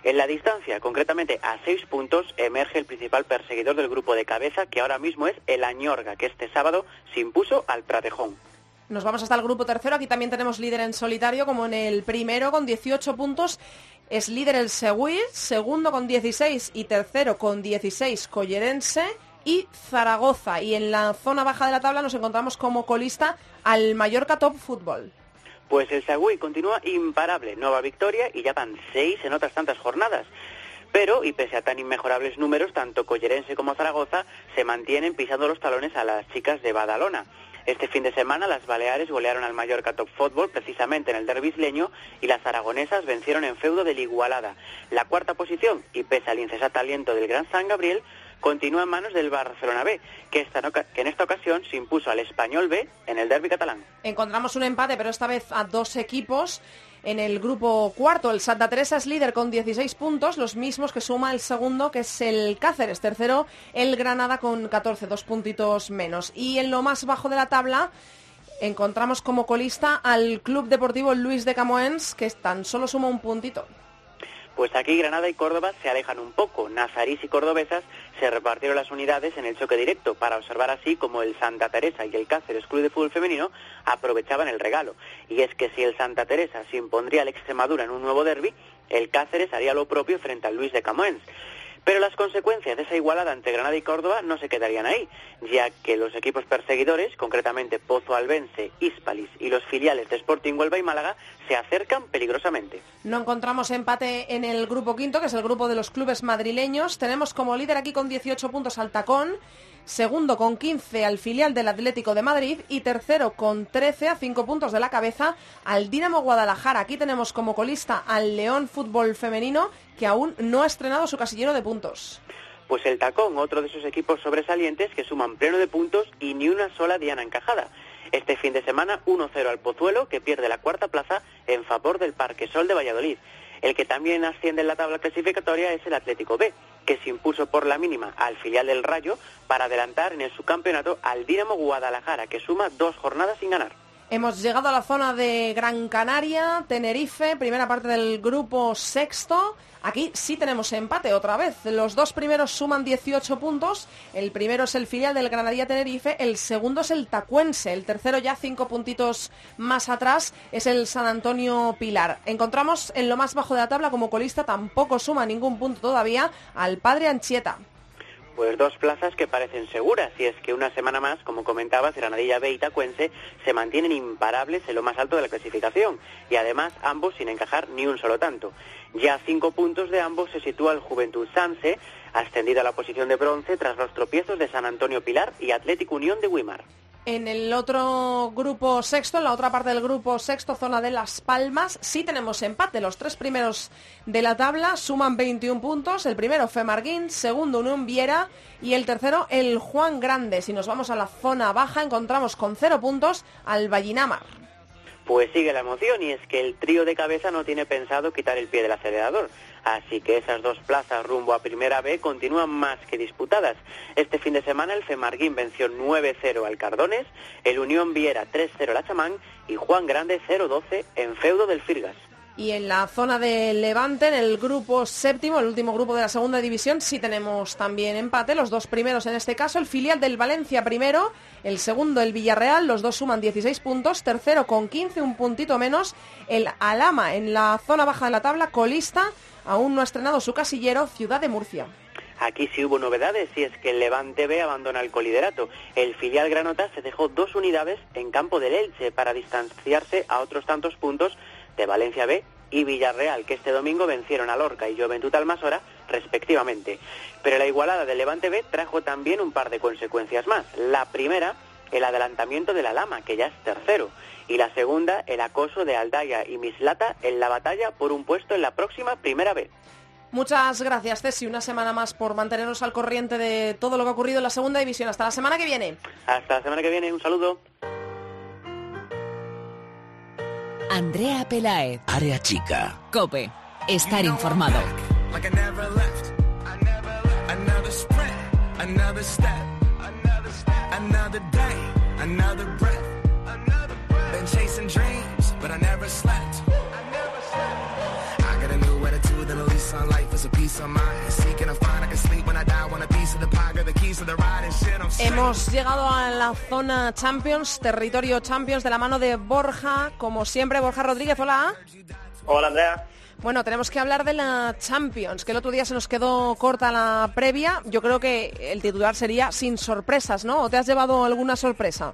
En la distancia, concretamente a seis puntos, emerge el principal perseguidor del grupo de cabeza, que ahora mismo es el Añorga, que este sábado se impuso al Pratejón. Nos vamos hasta el grupo tercero. Aquí también tenemos líder en solitario, como en el primero, con 18 puntos. Es líder el Seguir, segundo con 16 y tercero con 16 Collerense y Zaragoza. Y en la zona baja de la tabla nos encontramos como colista al Mallorca Top Fútbol. Pues el Sagüey continúa imparable, nueva victoria y ya van seis en otras tantas jornadas. Pero, y pese a tan inmejorables números, tanto Collerense como Zaragoza se mantienen pisando los talones a las chicas de Badalona. Este fin de semana las Baleares golearon al Mallorca Top Fútbol precisamente en el derbi isleño y las aragonesas vencieron en feudo del Igualada. La cuarta posición, y pese al incesante aliento del Gran San Gabriel, continúa en manos del Barcelona B, que, que en esta ocasión se impuso al Español B en el derbi catalán. Encontramos un empate, pero esta vez a dos equipos. En el grupo cuarto, el Santa Teresa es líder con 16 puntos, los mismos que suma el segundo, que es el Cáceres. Tercero, el Granada con 14, dos puntitos menos. Y en lo más bajo de la tabla encontramos como colista al Club Deportivo Luis de Camoens, que tan solo suma un puntito. Pues aquí Granada y Córdoba se alejan un poco. Nazarís y cordobesas se repartieron las unidades en el choque directo para observar así como el Santa Teresa y el Cáceres Club de Fútbol Femenino aprovechaban el regalo. Y es que si el Santa Teresa se impondría al Extremadura en un nuevo derby, el Cáceres haría lo propio frente al Luis de Camoens. Pero las consecuencias de esa igualada entre Granada y Córdoba no se quedarían ahí, ya que los equipos perseguidores, concretamente Pozo Albense, Hispalis y los filiales de Sporting Huelva y Málaga, se acercan peligrosamente. No encontramos empate en el grupo quinto, que es el grupo de los clubes madrileños. Tenemos como líder aquí con 18 puntos al Tacón, segundo con 15 al filial del Atlético de Madrid y tercero con 13 a 5 puntos de la cabeza al Dinamo Guadalajara. Aquí tenemos como colista al León Fútbol Femenino, que aún no ha estrenado su casillero de puntos. Pues el Tacón, otro de esos equipos sobresalientes que suman pleno de puntos y ni una sola diana encajada. Este fin de semana 1-0 al Pozuelo, que pierde la cuarta plaza en favor del Parque Sol de Valladolid. El que también asciende en la tabla clasificatoria es el Atlético B, que se impuso por la mínima al filial del Rayo para adelantar en el subcampeonato al Dinamo Guadalajara, que suma dos jornadas sin ganar. Hemos llegado a la zona de Gran Canaria, Tenerife, primera parte del grupo sexto. Aquí sí tenemos empate otra vez. Los dos primeros suman 18 puntos. El primero es el filial del Granadilla Tenerife, el segundo es el Tacuense, el tercero ya cinco puntitos más atrás es el San Antonio Pilar. Encontramos en lo más bajo de la tabla como colista, tampoco suma ningún punto todavía, al Padre Anchieta. Pues dos plazas que parecen seguras, y es que una semana más, como comentabas, Granadilla B y Tacuense se mantienen imparables en lo más alto de la clasificación, y además ambos sin encajar ni un solo tanto. Ya a cinco puntos de ambos se sitúa el Juventud Sanse, ascendido a la posición de bronce tras los tropiezos de San Antonio Pilar y Atlético Unión de Wimar. En el otro grupo sexto, en la otra parte del grupo sexto, zona de Las Palmas, sí tenemos empate. Los tres primeros de la tabla suman 21 puntos. El primero, Femarguín, segundo, Unión Viera y el tercero, el Juan Grande. Si nos vamos a la zona baja, encontramos con cero puntos al Vallinamar. Pues sigue la emoción y es que el trío de cabeza no tiene pensado quitar el pie del acelerador. Así que esas dos plazas rumbo a Primera B continúan más que disputadas. Este fin de semana el Femarguín venció 9-0 al Cardones, el Unión Viera 3-0 al Chamán y Juan Grande 0-12 en feudo del Firgas. Y en la zona de Levante, en el grupo séptimo, el último grupo de la segunda división, sí tenemos también empate. Los dos primeros en este caso, el filial del Valencia primero, el segundo el Villarreal, los dos suman 16 puntos. Tercero con 15, un puntito menos, el Alama en la zona baja de la tabla, colista, aún no ha estrenado su casillero, Ciudad de Murcia. Aquí sí hubo novedades y es que el Levante B abandona el coliderato. El filial Granota se dejó dos unidades en campo del Elche para distanciarse a otros tantos puntos de Valencia B y Villarreal, que este domingo vencieron a Lorca y Juventud Almasora, respectivamente. Pero la igualada del Levante B trajo también un par de consecuencias más. La primera, el adelantamiento de la Lama, que ya es tercero. Y la segunda, el acoso de Aldaya y Mislata en la batalla por un puesto en la próxima Primera B. Muchas gracias, Ceci, una semana más por mantenernos al corriente de todo lo que ha ocurrido en la segunda división. Hasta la semana que viene. Hasta la semana que viene, un saludo. Andrea Pelaez. Área chica. Cope. Estar informado. Like I never left. Another sprint, another step, another day, another breath. Been chasing dreams, but I never slept. I got a new attitude and a lease on life is a piece of mind. Seeking a Hemos llegado a la zona Champions, territorio Champions, de la mano de Borja, como siempre, Borja Rodríguez, hola. Hola Andrea. Bueno, tenemos que hablar de la Champions, que el otro día se nos quedó corta la previa. Yo creo que el titular sería sin sorpresas, ¿no? ¿O te has llevado alguna sorpresa?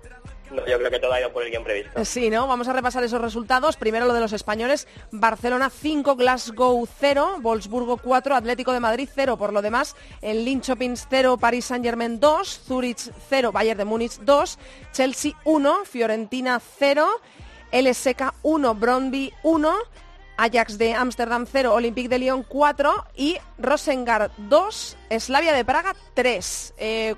No, yo creo que todo ha ido por el guion previsto. Sí, ¿no? Vamos a repasar esos resultados. Primero lo de los españoles. Barcelona 5, Glasgow 0, Wolfsburgo 4, Atlético de Madrid 0. Por lo demás, el Linköping 0, Paris Saint-Germain 2, Zurich 0, Bayern de Múnich 2, Chelsea 1, Fiorentina 0, LSK 1, Brondby 1, Ajax de Ámsterdam 0, Olympique de Lyon 4 y Rosengard 2, Slavia de Praga 3. Eh,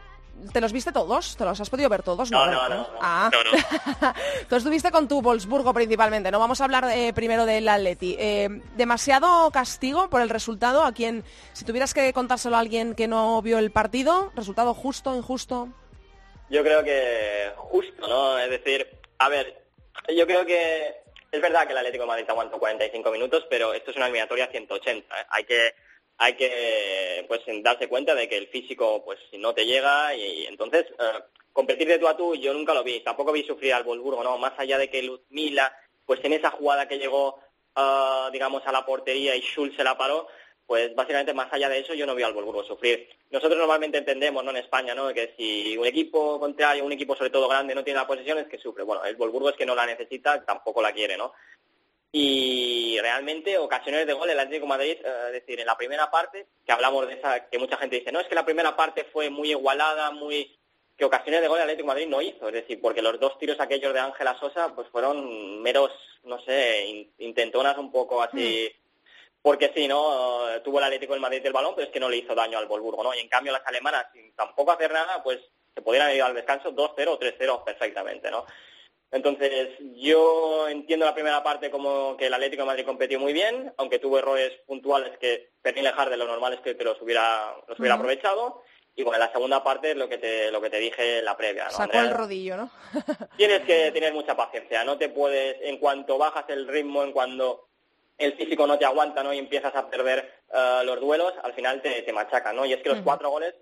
¿Te los viste todos? ¿Te los has podido ver todos? No, no, no, no. Ah. No, no. Tú estuviste con tu Wolfsburgo principalmente, ¿no? Vamos a hablar eh, primero del Atleti. Eh, ¿Demasiado castigo por el resultado? A quien, si tuvieras que contárselo a alguien que no vio el partido, ¿resultado justo, injusto? Yo creo que justo, ¿no? Es decir, a ver, yo creo que es verdad que el Atlético de Madrid aguantó 45 minutos, pero esto es una eliminatoria 180. ¿eh? Hay que hay que pues darse cuenta de que el físico pues no te llega y, entonces eh, competir de tú a tú yo nunca lo vi. Tampoco vi sufrir al Wolfsburgo, ¿no? Más allá de que Luzmila, pues en esa jugada que llegó eh, digamos a la portería y Schulz se la paró, pues básicamente más allá de eso yo no vi al Wolfsburgo sufrir. Nosotros normalmente entendemos, ¿no? En España, ¿no? Que si un equipo contrario, un equipo sobre todo grande no tiene la posesión es que sufre. Bueno, el Wolfsburgo es que no la necesita, tampoco la quiere, ¿no? Y realmente ocasiones de gol el Atlético de Madrid, eh, es decir, en la primera parte, que hablamos de esa, que mucha gente dice, no, es que la primera parte fue muy igualada, muy que ocasiones de gol el Atlético de Madrid no hizo, es decir, porque los dos tiros aquellos de Ángela Sosa pues fueron meros, no sé, in- intentonas un poco así, porque sí, ¿no? Tuvo el Atlético de Madrid el balón, pero es que no le hizo daño al Volburgo, ¿no? Y en cambio las alemanas, sin tampoco hacer nada, pues se haber ido al descanso 2-0 o 3-0 perfectamente, ¿no? Entonces, yo entiendo la primera parte como que el Atlético de Madrid competió muy bien, aunque tuvo errores puntuales que Pernil de lo normal es que te los hubiera, los hubiera aprovechado. Y bueno, la segunda parte es lo que te, lo que te dije en la previa. ¿no? Sacó el rodillo, ¿no? tienes que tener mucha paciencia. No te puedes, en cuanto bajas el ritmo, en cuando el físico no te aguanta, ¿no? Y empiezas a perder eh, los duelos, al final te, te machaca, ¿no? Y es que los cuatro goles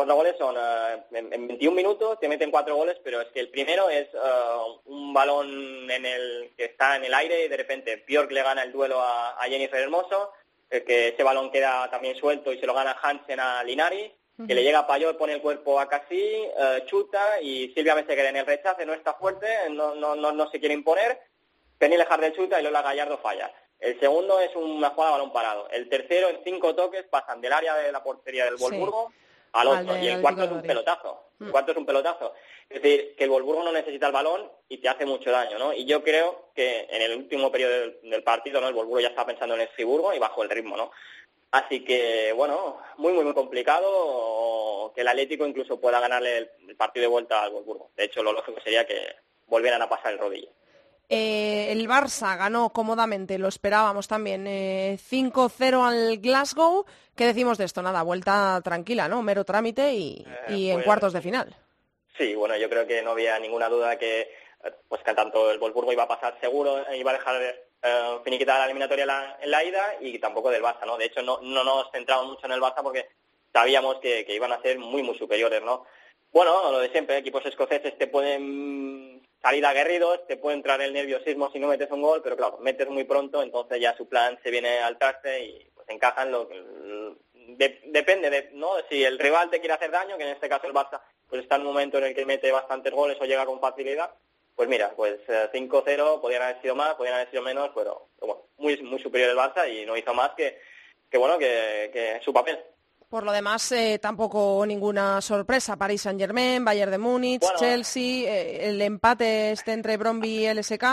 Cuatro goles son eh, en, 21 minutos, te meten cuatro goles, pero es que el primero es eh, un balón en el que está en el aire y de repente Bjork le gana el duelo a, Jennifer Hermoso, eh, que ese balón queda también suelto y se lo gana Hansen a Linari, que le llega a Payot, pone el cuerpo a Casi, chuta y Silvia se queda en el rechace, no está fuerte, no, no, no, no se quiere imponer, Penny de chuta y Lola Gallardo falla. El segundo es una jugada de balón parado. El tercero, en cinco toques, pasan del área de la portería del Wolfsburgo al otro. y el cuarto es un pelotazo. El mm. cuarto es un pelotazo. Es decir, que el Wolfsburgo no necesita el balón y te hace mucho daño, ¿no? Y yo creo que en el último periodo del, partido, ¿no? El Wolfsburgo ya está pensando en el Friburgo y bajo el ritmo, ¿no? Así que, bueno, muy, muy, muy complicado que el Atlético incluso pueda ganarle el, partido de vuelta al Wolfsburgo. De hecho, lo lógico sería que volvieran a pasar el rodillo. Eh, el Barça ganó cómodamente, lo esperábamos también, 5-0 eh, al Glasgow. ¿Qué decimos de esto? Nada, vuelta tranquila, ¿no? Mero trámite y, eh, en pues cuartos de final. Sí, bueno, yo creo que no había ninguna duda que pues que tanto el Wolfsburgo iba a pasar seguro, iba a dejar finiquitar la eliminatoria en la, ida y tampoco del Barça, ¿no? De hecho, no, no nos centramos mucho en el Barça porque sabíamos que, que iban a ser muy, muy superiores, ¿no? Bueno, lo de siempre, equipos escoceses te pueden salir aguerridos, te puede entrar el nerviosismo si no metes un gol, pero claro, metes muy pronto, entonces ya su plan se viene al traste y pues encajan lo depende de no si el rival te quiere hacer daño, que en este caso el Barça pues está en un momento en el que mete bastantes goles o llega con facilidad, pues mira, pues 5-0 eh, podrían haber sido más, podrían haber sido menos, pero, bueno, muy muy superior el Barça y no hizo más que, que bueno, que, que su papel. Por lo demás, eh, tampoco ninguna sorpresa. París Saint-Germain, Bayern de Múnich, Chelsea, eh, el empate este entre Bromby y LSK.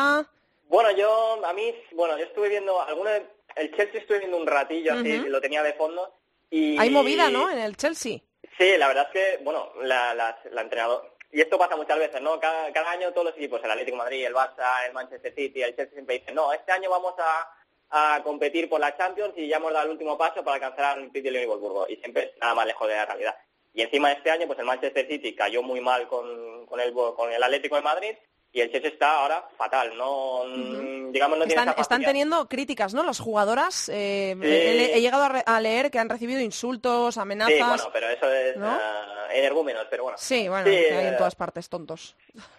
Bueno, yo, a mí, bueno, yo estuve viendo, alguno el Chelsea estuve viendo un ratillo así, lo tenía de fondo. Y... Hay movida, ¿no?, en el Chelsea. Sí, la verdad es que, bueno, la, la, la entrenador... Y esto pasa muchas veces, ¿no? Cada, cada año todos los equipos, el Atlético de Madrid, el Barça, el Manchester City, el Chelsea siempre dicen, no, este año vamos a a competir por la Champions y ya hemos dado el último paso para alcanzar el City y el Wolfsburgo y siempre nada más lejos de la realidad. Y encima de este año, pues el Manchester City cayó muy mal con, con, el, con el Atlético de Madrid y el Chelsea está ahora fatal, no, digamos no están, están teniendo críticas, ¿no? Las jugadoras, eh, he, llegado a, leer que han recibido insultos, amenazas. Sí, bueno, pero eso es ah, energúmenos, pero bueno. Sí, bueno, hay en eh, todas partes tontos.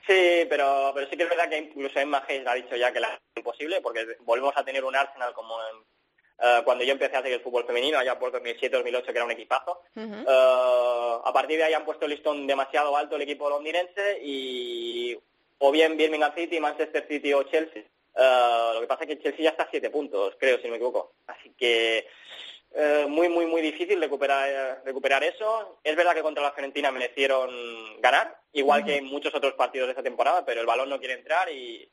Sí, pero, pero sí que es verdad que incluso Emma Hayes ha dicho ya que la es imposible, porque volvemos a tener un Arsenal como eh, cuando yo empecé a hacer el fútbol femenino, allá por 2007-2008, que era un equipazo. a partir de ahí han puesto el listón demasiado alto el equipo londinense y o bien Birmingham City, Manchester City o Chelsea. Lo que pasa es que Chelsea ya está a siete puntos, creo, si no me equivoco. Así que eh, muy, muy, muy difícil recuperar, recuperar eso. Es verdad que contra la Fiorentina merecieron ganar, igual que en muchos otros partidos de esta temporada, pero el balón no quiere entrar y,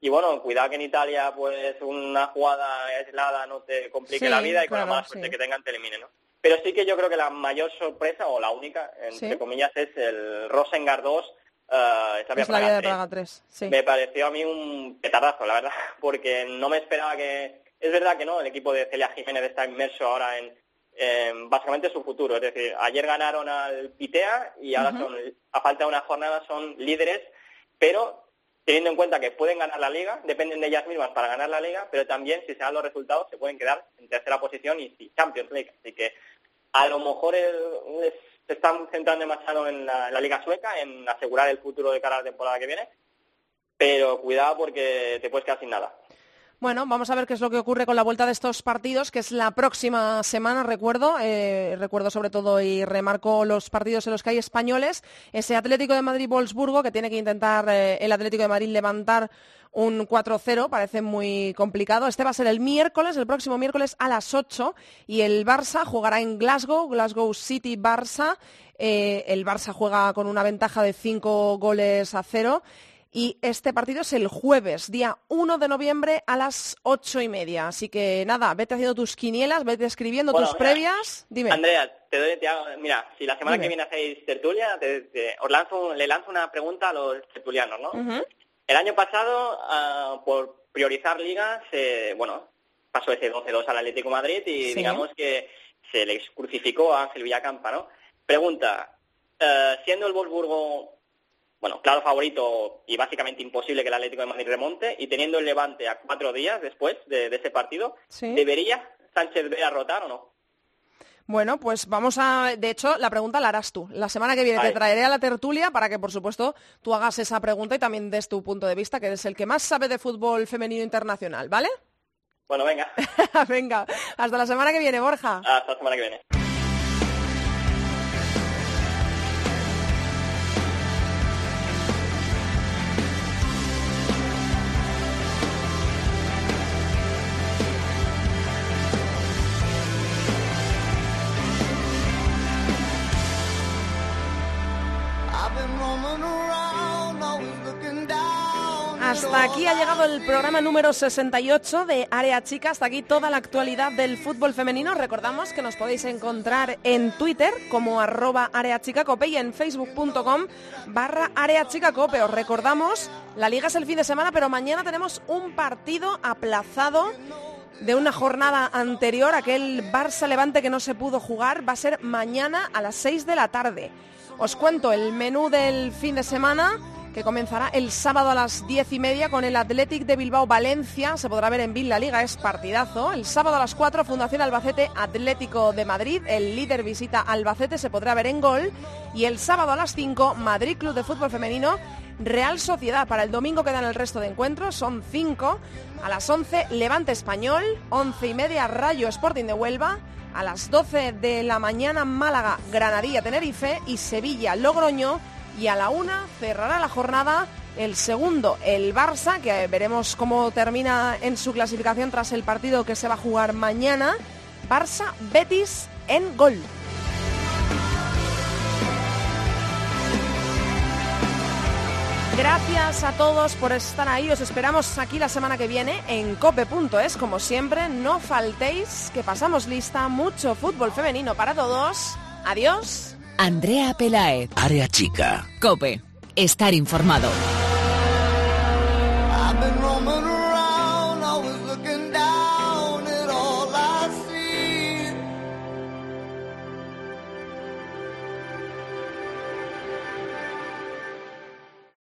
y bueno, cuidado que en Italia pues una jugada aislada no te complique la vida y con la mala suerte que tengan te elimine, ¿no? Pero sí que yo creo que la mayor sorpresa, o la única, entre comillas, es el Rosengard 2, Uh, es la de Praga 3. Me pareció a mí un petardazo, la verdad, porque no me esperaba que... Es verdad que no, el equipo de Celia Jiménez está inmerso ahora en, básicamente su futuro. Es decir, ayer ganaron al Pitea y ahora son, a falta de una jornada son líderes, pero teniendo en cuenta que pueden ganar la liga, dependen de ellas mismas para ganar la liga, pero también si se dan los resultados se pueden quedar en tercera posición y Champions League. Así que a lo mejor se están centrando demasiado en la, Liga Sueca, en asegurar el futuro de cara a la temporada que viene, pero cuidado porque te puedes quedar sin nada. Bueno, vamos a ver qué es lo que ocurre con la vuelta de estos partidos, que es la próxima semana, recuerdo. Eh, recuerdo sobre todo y remarco los partidos en los que hay españoles. Ese Atlético de Madrid-Wolfsburgo, que tiene que intentar eh, el Atlético de Madrid levantar un 4-0, parece muy complicado. Este va a ser el miércoles, el próximo miércoles a las 8, y el Barça jugará en Glasgow, Glasgow City-Barça. Eh, el Barça juega con una ventaja de 5 goles a 0 y este partido es el jueves, día 1 de noviembre a las ocho y media. Así que nada, vete haciendo tus quinielas, vete escribiendo tus previas. Dime. Andrea, te doy, mira, si la semana que viene hacéis tertulia, te, os lanzo, le lanzo una pregunta a los tertulianos, ¿no? El año pasado, ah, por priorizar ligas, bueno, pasó ese 12-2 al Atlético Madrid y digamos que se les crucificó a Ángel Villacampa, ¿no? Pregunta, eh, siendo el Wolfsburgo, bueno, claro favorito y básicamente imposible que el Atlético de Madrid remonte, y teniendo el Levante a cuatro días después de, ese partido, ¿debería Sánchez Vera rotar o no? Bueno, pues vamos a... De hecho, la pregunta la harás tú. La semana que viene te traeré a la tertulia para que, por supuesto, tú hagas esa pregunta y también des tu punto de vista, que eres el que más sabe de fútbol femenino internacional, ¿vale? Bueno, venga. venga, hasta la semana que viene, Borja. Hasta la semana que viene. Hasta aquí ha llegado el programa número 68 de Área Chica. Hasta aquí toda la actualidad del fútbol femenino. Recordamos que nos podéis encontrar en Twitter como arroba areachicacope y en facebook.com barra areachicacope. Os recordamos, la liga es el fin de semana, pero mañana tenemos un partido aplazado de una jornada anterior, aquel Barça Levante que no se pudo jugar, va a ser mañana a las 6 de la tarde. Os cuento el menú del fin de semana que comenzará el sábado a las diez y media con el Athletic de Bilbao Valencia. Se podrá ver en Villa Liga, es partidazo. El sábado a las 4, Fundación Albacete Atlético de Madrid. El líder visita Albacete, se podrá ver en gol. Y el sábado a las 5, Madrid Club de Fútbol Femenino. Real Sociedad. Para el domingo quedan el resto de encuentros, son cinco. A las 11, Levante Español. Once y media, Rayo Sporting de Huelva. A las 12 de la mañana, Málaga, Granadilla, Tenerife. Y Sevilla, Logroño y a la una cerrará la jornada el segundo, el Barça, que veremos cómo termina en su clasificación tras el partido que se va a jugar mañana. Barça Betis en gol. Gracias a todos por estar ahí. Os esperamos aquí la semana que viene en cope.es. Como siempre, no faltéis, que pasamos lista. Mucho fútbol femenino para todos. Adiós. Andrea Pelaez. Área chica. Cope. Estar informado.